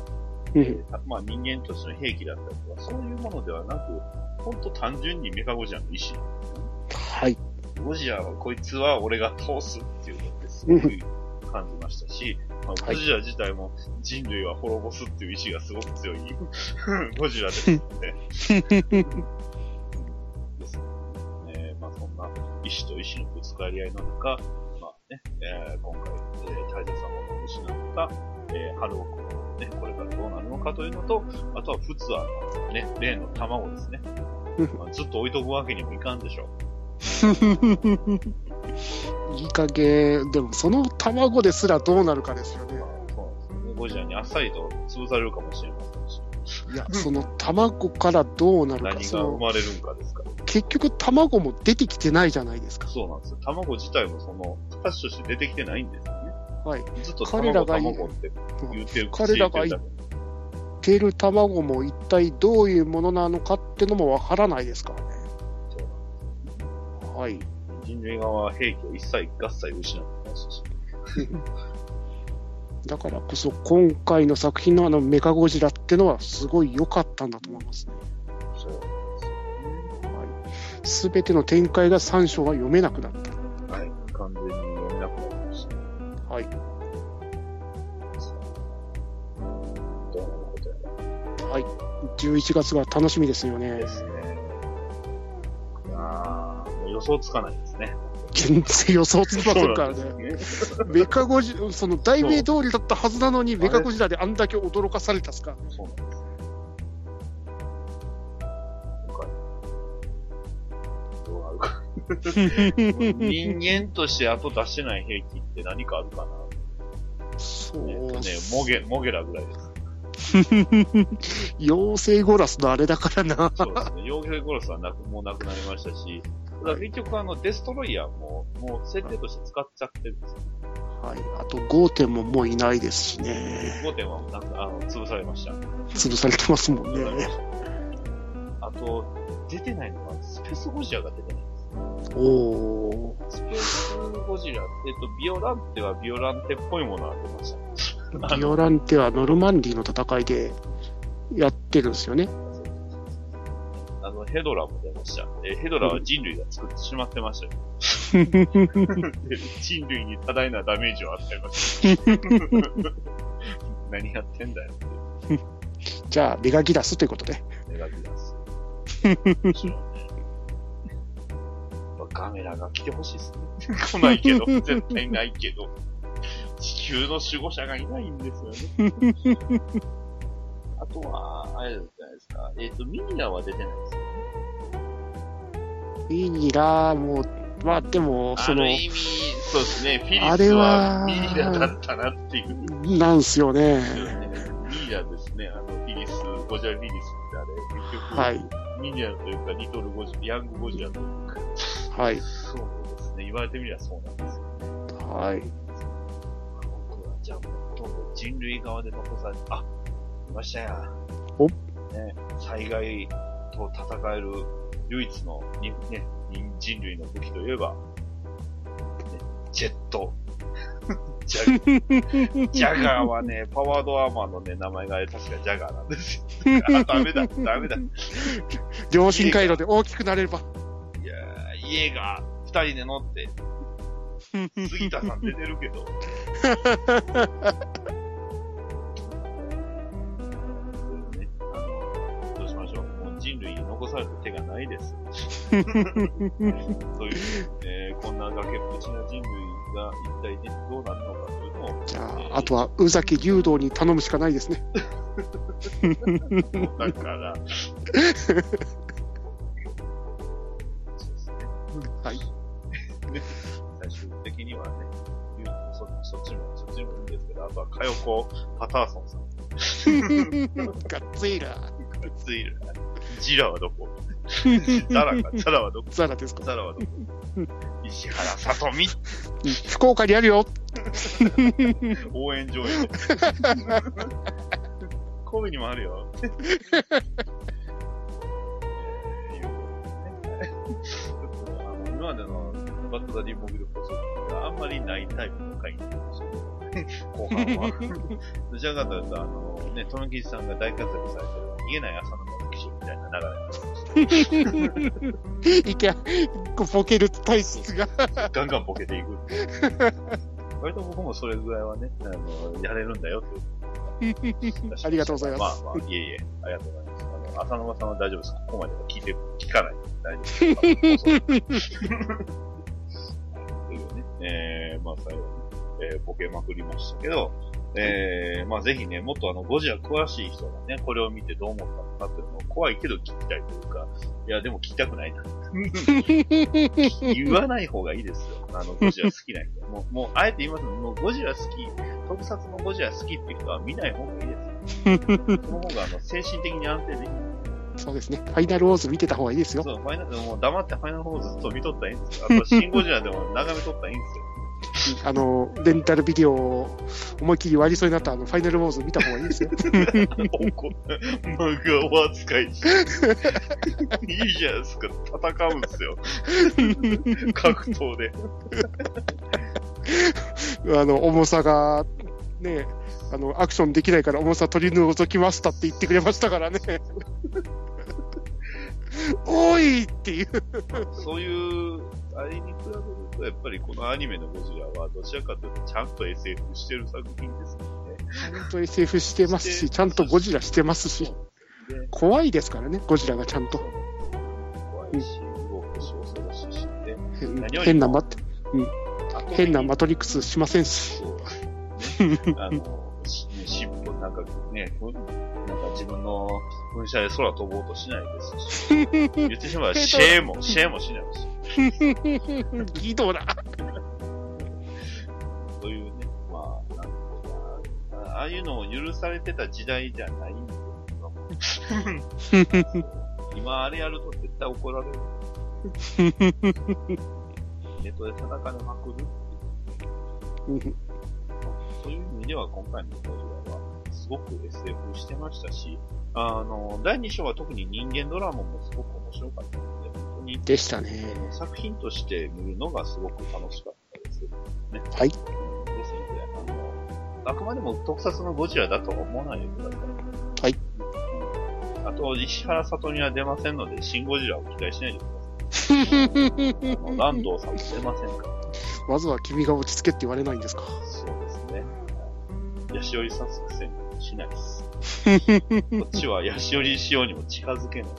えうん。ーたまあ人間としての兵器だったりとか、そういうものではなく、本当単純にメカゴジラの意思ね。はい。ゴジラは、こいつは俺が通すっていうのってすごく感じましたし、まあ、はいゴジラ自体も人類は滅ぼすっていう意志がすごく強い [laughs] ゴジラですので。[laughs] ですね。まあそんな意志と意志のぶつかり合いの中、まあね、えー今回、えー、大切なものを失った、えー、春尾君のね、これからどうなるのかというのと、あとは普通は、ね、例の卵ですね。[laughs] まあ、ずっと置いとくわけにもいかんでしょう。いい加減、でもその卵ですらどうなるかですよね。ゴジラにあっさりと潰されるかもしれませんし、いや、その卵からどうなるか、何が生まれるんかですから。結局卵も出てきてないじゃないですか。そうなんですよ。卵自体もその、形として出てきてないんですよね。はい。ずっと彼ら卵、が卵って言ってる。彼らが言ってる卵も一体どういうものなのかってのもわからないですからね。はい。人類側は兵器を一切合切失ってましたし。だからこそ今回の作品のあのメカゴジラってのはすごい良かったんだと思いますね。そうなんすべての展開が3章は読めなくなった。はい。完全に読めなくなりました。はい。どうなることやら。はい。11月が楽しみですよねで。すね。あーもう予想つかないですね。全然予想つきませんからね。ね。メカゴジラ、その題名通りだったはずなのに、メカゴジラであんだけ驚かされたっすか。そうなんです。どうなるか。人間として後出してない兵器って何かあるかなそうえっとね、モゲ、モゲラぐらいです。[laughs] 妖精ゴラスのあれだからな。そうですね。ヨーゲルゴロスはなく、もうなくなりましたし、ただ結局あの、デストロイヤーも、もう設定として使っちゃってるんですよ。はい。あと、ゴーテンももういないですしね。5点はなんか、あの、潰されました。潰されてますもんね。あと、出てないのが、スペースゴジラが出てないんですよ。おー。スペースゴジラ、えっと、ビオランテはビオランテっぽいものが出ました。ビオランテはノルマンディの戦いでやってるんですよね。ヘドラも出ました。えヘドラは人類が作ってしまってましたよ。で [laughs] 人類に多大なダメージを与えました。[laughs] 何やってんだよって。じゃあ、メガギラスということで。願 [laughs] ってます。ガメラが来てほしいですね。来ないけど、絶対ないけど。地球の守護者がいないんですよね。あとは、あれじゃないですか。えっ、と、ミニラは出てないですよね。ミニラも、まあでも、そのある、意味、そうですね。フィリあれスははミニラだったなっていう。なんすよね。ミニラですね。あの、フィリス、ゴジラフィリスってあれ、結局、はい。ミニラというか、リトルゴジラ、ヤングゴジラというか、はい。そうですね。言われてみればそうなんですよ。はい。僕は、じゃあ、ほとんど人類側で残されて、あ、いましたや。おね、災害と戦える唯一のに、ね、人人類の武器といえば、ね、ジェット。[laughs] ジャ [laughs] ジャガーはね、パワードアーマーのね、名前が確かジャガーなんですよ。あ、ダメだ、ダメだ。い両親回路で大きくなれれば。やー、家が二人で乗って、杉田さん出てるけど。[laughs] 人類に残された手がないです。[laughs] そういう、えーこんな崖っぷちな人類が一体ね、どうなるのかというのを、じゃあ、あとは、宇崎竜道に頼むしかないですね。[laughs] だから。[laughs] はい。ね、最終的にはね、そそっちも、そっちもいいんですけど、あとは、かよこ、パターソンさん。ガッツイラついる。ジラはどこ？[laughs] ザラか、ザラはどこ？ザラですか？ザラはどこ？石原さとみ、うん福岡にあるよ。応援上映。神戸にもあるよ。今までのバッドダディモビル放送があんまりないタイプの回後半は。[laughs] どちらかというと、あの、ね、トムキシさんが大活躍されてる、逃げない朝の流れになってました。[laughs] いけ、ボケる体質が。ガンガンボケていく。割と僕もそれぐらいはね、あの、やれるんだよって [laughs] いう。ありがとうございますまあまあ、いえいえ、ありがとうございます。あの、浅沼さんは大丈夫です。ここまでは聞いて、聞かないで大丈夫です。[laughs] というね、えー、まあ最後に、えー、ボケまくりましたけど、えー、まあぜひね、もっとあの、ゴジラ詳しい人がね、これを見てどう思ったのかっていうのを怖いけど聞きたいというか、いや、でも聞きたくないな。言わない方がいいですよ。あの、ゴジラ好きな人。もう、もう、あえて言いますもう、ゴジラ好き、特撮のゴジラ好きっていう人は見ない方がいいです。その方が、あの、精神的に安定できる。そうですね。ファイナルウォーズ見てた方がいいですよ。そう、ファイナル、もう黙ってファイナルフォーずっと見とったらいいんですよ。あと、シンゴジラでも眺めとったらいいんですよ。あの、レンタルビデオを思いっきり割りそうになったあの、ファイナルウォーズ見た方がいいですよ。怒漫画は扱いし。いいじゃないですか。戦うんですよ。格闘で。[laughs] あの、重さが、ね、あの、アクションできないから重さ取り除きましたって言ってくれましたからね。[laughs] おいっていう。そういう、あれに比べると、やっぱりこのアニメのゴジラは、どちらかというと、ちゃんと SF してる作品ですので、ちゃんと SF してますし、ちゃんとゴジラしてますし、で、怖いですからね、ゴジラがちゃんと。怖いし、動くし、恐ろしいし、で、変なマあと変なマトリックスしませんし。ね、あの、し尻尾なんかね、なんか自分の噴射で空飛ぼうとしないですし、[laughs] 言ってしまえばシェーも、シェーもしないし、ギドラ。そういうね、まあ、なんていうか、ああいうのを許されてた時代じゃないんですよ、今あれやると絶対怒られる。ネットで叩かれまくるっていうそういう意味では今回のゴジラはすごく SF してましたし、あの、第2章は特に人間ドラマもすごく面白かった、にでしたね。作品として見るのがすごく楽しかったです。ね。はいですので、あの、あくまでも特撮のゴジラだとは思わないでください。はいうん。あと、石原さとみは出ませんので、シンゴジラを期待しないでください。ランドーさんも出ませんから。まずは君が落ち着けって言われないんですか。そうですね。ヤシオリ作戦しないです。[laughs] こっちはヤシオリ仕様にも近づけない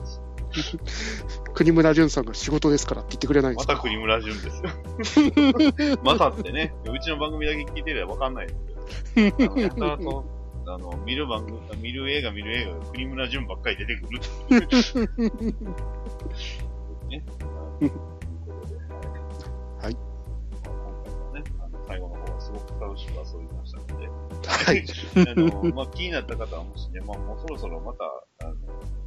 し。[laughs] [laughs] 国村淳さんが仕事ですからって言ってくれないんでか？ますた国村淳ですよ。[laughs] またってね、うちの番組だけ聞いてればわかんないですけど、あのやたらと、あの、見る番組、見る映画見る映画が国村淳ばっかり出てくるっていう。ね。はい。まあ今回はね、あの、最後の方はすごく楽しく遊びましたので、はい。あの、まあ、気になった方はもしね、まあ、もうそろそろまた、あの、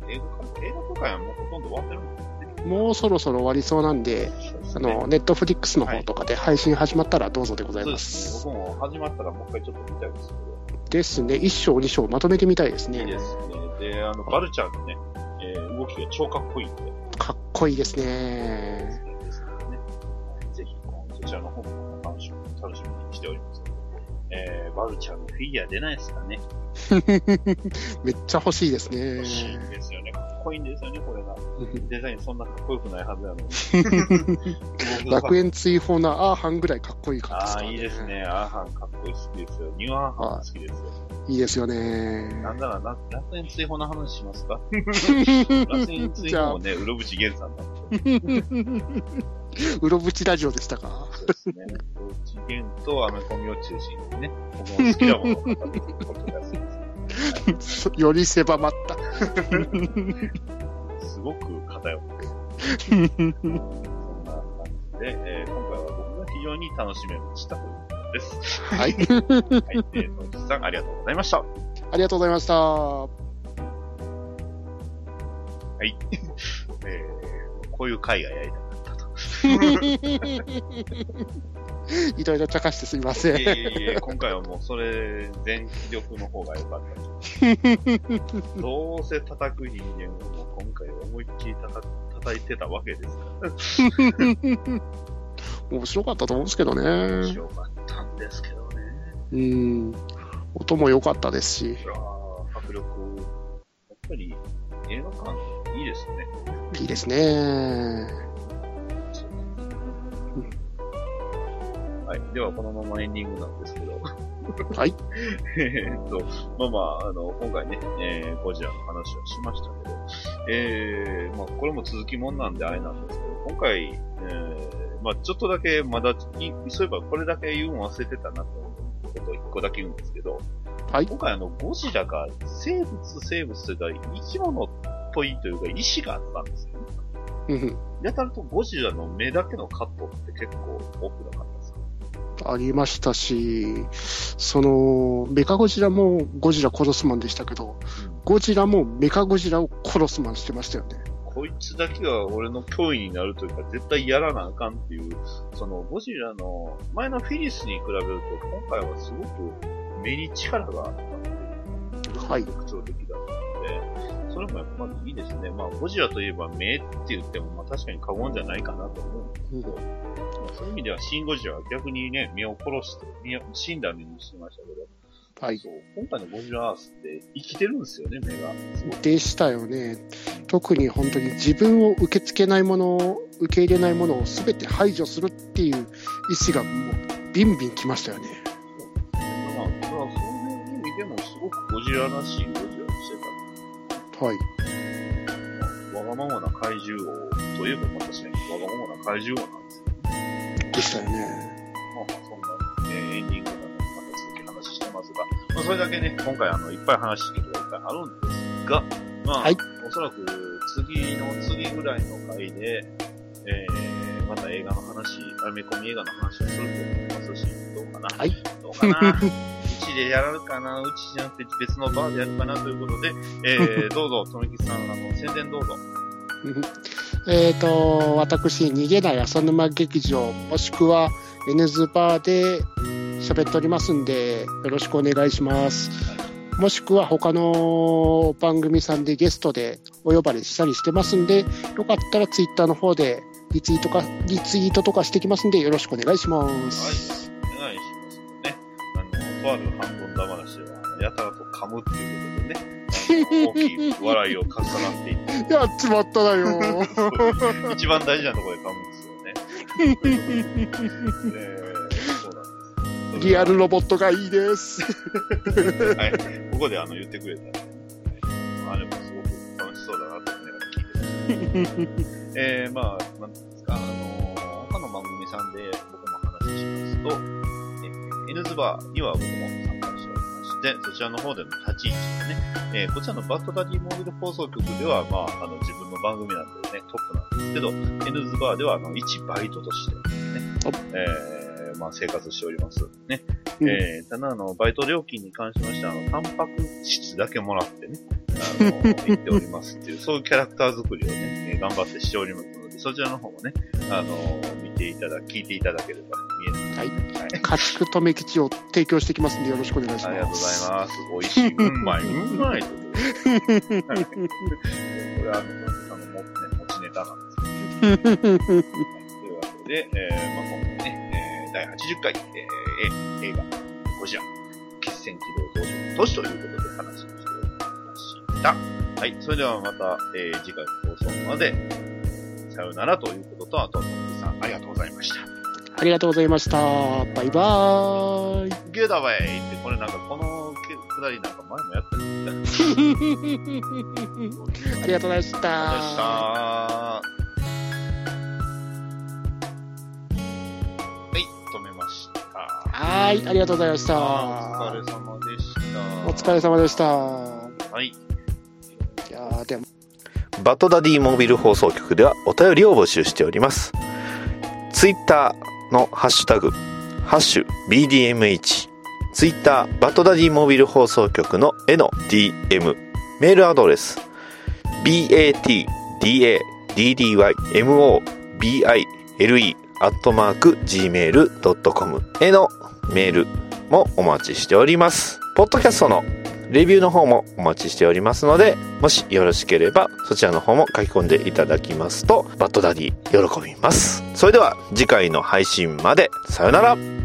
映画館、映画公開はもうほとんど終わってるんですよね。もうそろそろ終わりそうなんで、あの、ネットフリックスの方とかで配信始まったらどうぞでございそうま。です。僕も始まったらもう一回ちょっと見たいですけど。ですね。1章、2章まとめてみたいですいいね。ですね。で、あの、バルちゃんのね、えー動きが超かっこいいんで、かっこいいですね。ですのでね、ぜひ、そちらの方も楽しみ楽しみにしております。えー、バルちゃんのフィギュア出ないですかね。[laughs] めっちゃ欲しいですね欲。しいんですよっこいいんですよね、これが。デザインそんなかっこよくないはずなのに。[laughs] 楽園追放なアーハンぐらいかっこいいからですああ、からいいです。ね。アーハンかっこいい好きですよ。ニューアーハンも好きですよ。いいですよね。なんなら、な楽園追放の話しますか？[laughs] 楽園追じゃあ放もね、うろぶちげんさんだ。[laughs] うろぶちラジオでしたか？そうですね。うろぶちげんとアメコミを中心にね、僕の好きなものを語っていくポッドキャストです。より狭まった。[laughs] すごく偏ってる。[laughs] そんな感じで、えー今回は僕が非常に楽しめましたということです。はい。はい。えー、トンチさんありがとうございました。ありがとうございました。[laughs] えー、こういう回がやりたかったと。[laughs] いろいろ茶化してすみません。いえいえ今回はもうそれ、全力の方が良かった。[laughs] どうせ叩く人間をもう今回思いっきり叩叩いてたわけですから。面白かったと思うんですけど面ね。白かったんですけどね。うん。音も良かったですし。迫力、やっぱり映画館いいですね。いいですね。はい。では、このままエンディングなんですけど。はい。[laughs] えーっと、まあまあ、あの、今回ね、えー、ゴジラの話をしましたけど、えー、まあ、これも続きもんなんであれなんですけど、今回、えー、まあ、ちょっとだけまだ、いそういえばこれだけ言うの忘れてたなと思うことを一個だけ言うんですけど、はい今回あの、ゴジラが生物、生物というか、生き物っぽいというか、意志があったんですよね。うんやたらとゴジラの目だけのカットって結構多くなかったありましたし、その、メカゴジラもゴジラ殺すマンでしたけど、ゴジラもメカゴジラを殺すマンしてましたよね。こいつだけは俺の脅威になるというか、絶対やらなあかんっていう、そのゴジラの前のフィリスに比べると、今回はすごく目に力があったっていうはい特徴的だったので、それもやっぱりいいですね。まあ、ゴジラといえば目って言っても、まあ確かに過言じゃないかなと思うんですけど、まあそういう意味ではシン・ゴジラは逆にね、目を殺して、目を死んだ目にしてましたけど、はい。そう今回のゴジラアースって生きてるんですよね、目が。でしたよね。特に本当に自分を受け付けないものを、受け入れないものを全て排除するっていう意思がもうビンビンきましたよね。まあ、まあ、そういう意味でもすごくゴジラらしいはい。た。わがままな怪獣王といえば、まあ確かにわがままな怪獣王なんですけど、でしたよね。まあまあそんな、えーエンディングなので、また続き話してますが、まあそれだけね、今回あの、いっぱい話してことがいっぱいあるんですが、まあ、はいおそらく次の次ぐらいの回で、えー、また映画の話、アメコミ映画の話をすると思いますし、どうかな。はい。どうかな。うちでやるかな、うちじゃなくて別のバーでやるかなということで、えー、[laughs] どうぞ、とめきさん、あの、宣伝どうぞ。えっと、私、逃げない浅沼劇場、もしくは N ズバーで喋っておりますんで、よろしくお願いします。もしくは他の番組さんでゲストでお呼ばれしたりしてますんで、よかったらツイッターの方でリツイートか、リツイートとかしてきますんで、よろしくお願いします。お願いとある半分だ話では、やたらと噛むっていうことでね、[laughs] 大きい笑いをかっさらっていって、やっちまったなよ。一番大事なところで噛むんですよね。[laughs] えー、そうなんです。リアルロボットがいいです。[laughs] はい。ここであの言ってくれたね、あれもすごく楽しそうだなと思いながら聞いてました。えー、まあ、なんですか、あの他の番組さんで僕も話しますと、えー、N ズバーには僕も参加しておりまして、そちらの方での立ち位置ですね、えー、こちらのバッドダディモービル放送局では、まあ、あの、自分の番組なんでね、トップなんですけど、N ズバーでは、あの、一バイトとしてね、えー、まあ、生活しております。ね。うんえー、ただ、あの、バイト料金に関しましては、あの、タンパク質だけもらってね、あの、言っておりますっていう、そういうキャラクター作りをね、えー頑張ってしておりますので、そちらの方もね、あの、見ていただ、聞いていただければ。家畜とめ吉を提供してきますんで、よろしくお願いします。ありがとうござい。ます。美味しい。うんまい。うんまい。はい。これは、あの、あの、も、ね、持ちネタなんですけど。とい。うわけで、えー、まあ、今回ね、えー、第80回、えー、映画、ゴジラ、決戦機動同士都市とい。うことで話をしておりました。はい。それではまた、えー、次回の放送まで、さようならとい。うことと、あと、さん、ありがとうござい。ました。ありがとうございました。バイバーイ。ゲーダウェイって、これなんか、このくだりなんか前もやったんですよね。ありがとうございました。ありがとうございました。はい、止めました。はーい、ありがとうございました。お疲れ様でした。お疲れ様でした。はい。いやーでも、バッドダディモービル放送局ではお便りを募集しております。ツイッターのハッシュタグ、ハッシュ BDMH、ツイッターバッドダディモビル放送局の絵の DM、メールアドレス、batdaddymobile le.gmail.com へのメールもお待ちしております。ポッドキャストのレビューの方もお待ちしておりますのでもしよろしければそちらの方も書き込んでいただきますとバッドダディ喜びます。それでは次回の配信まで。さよなら。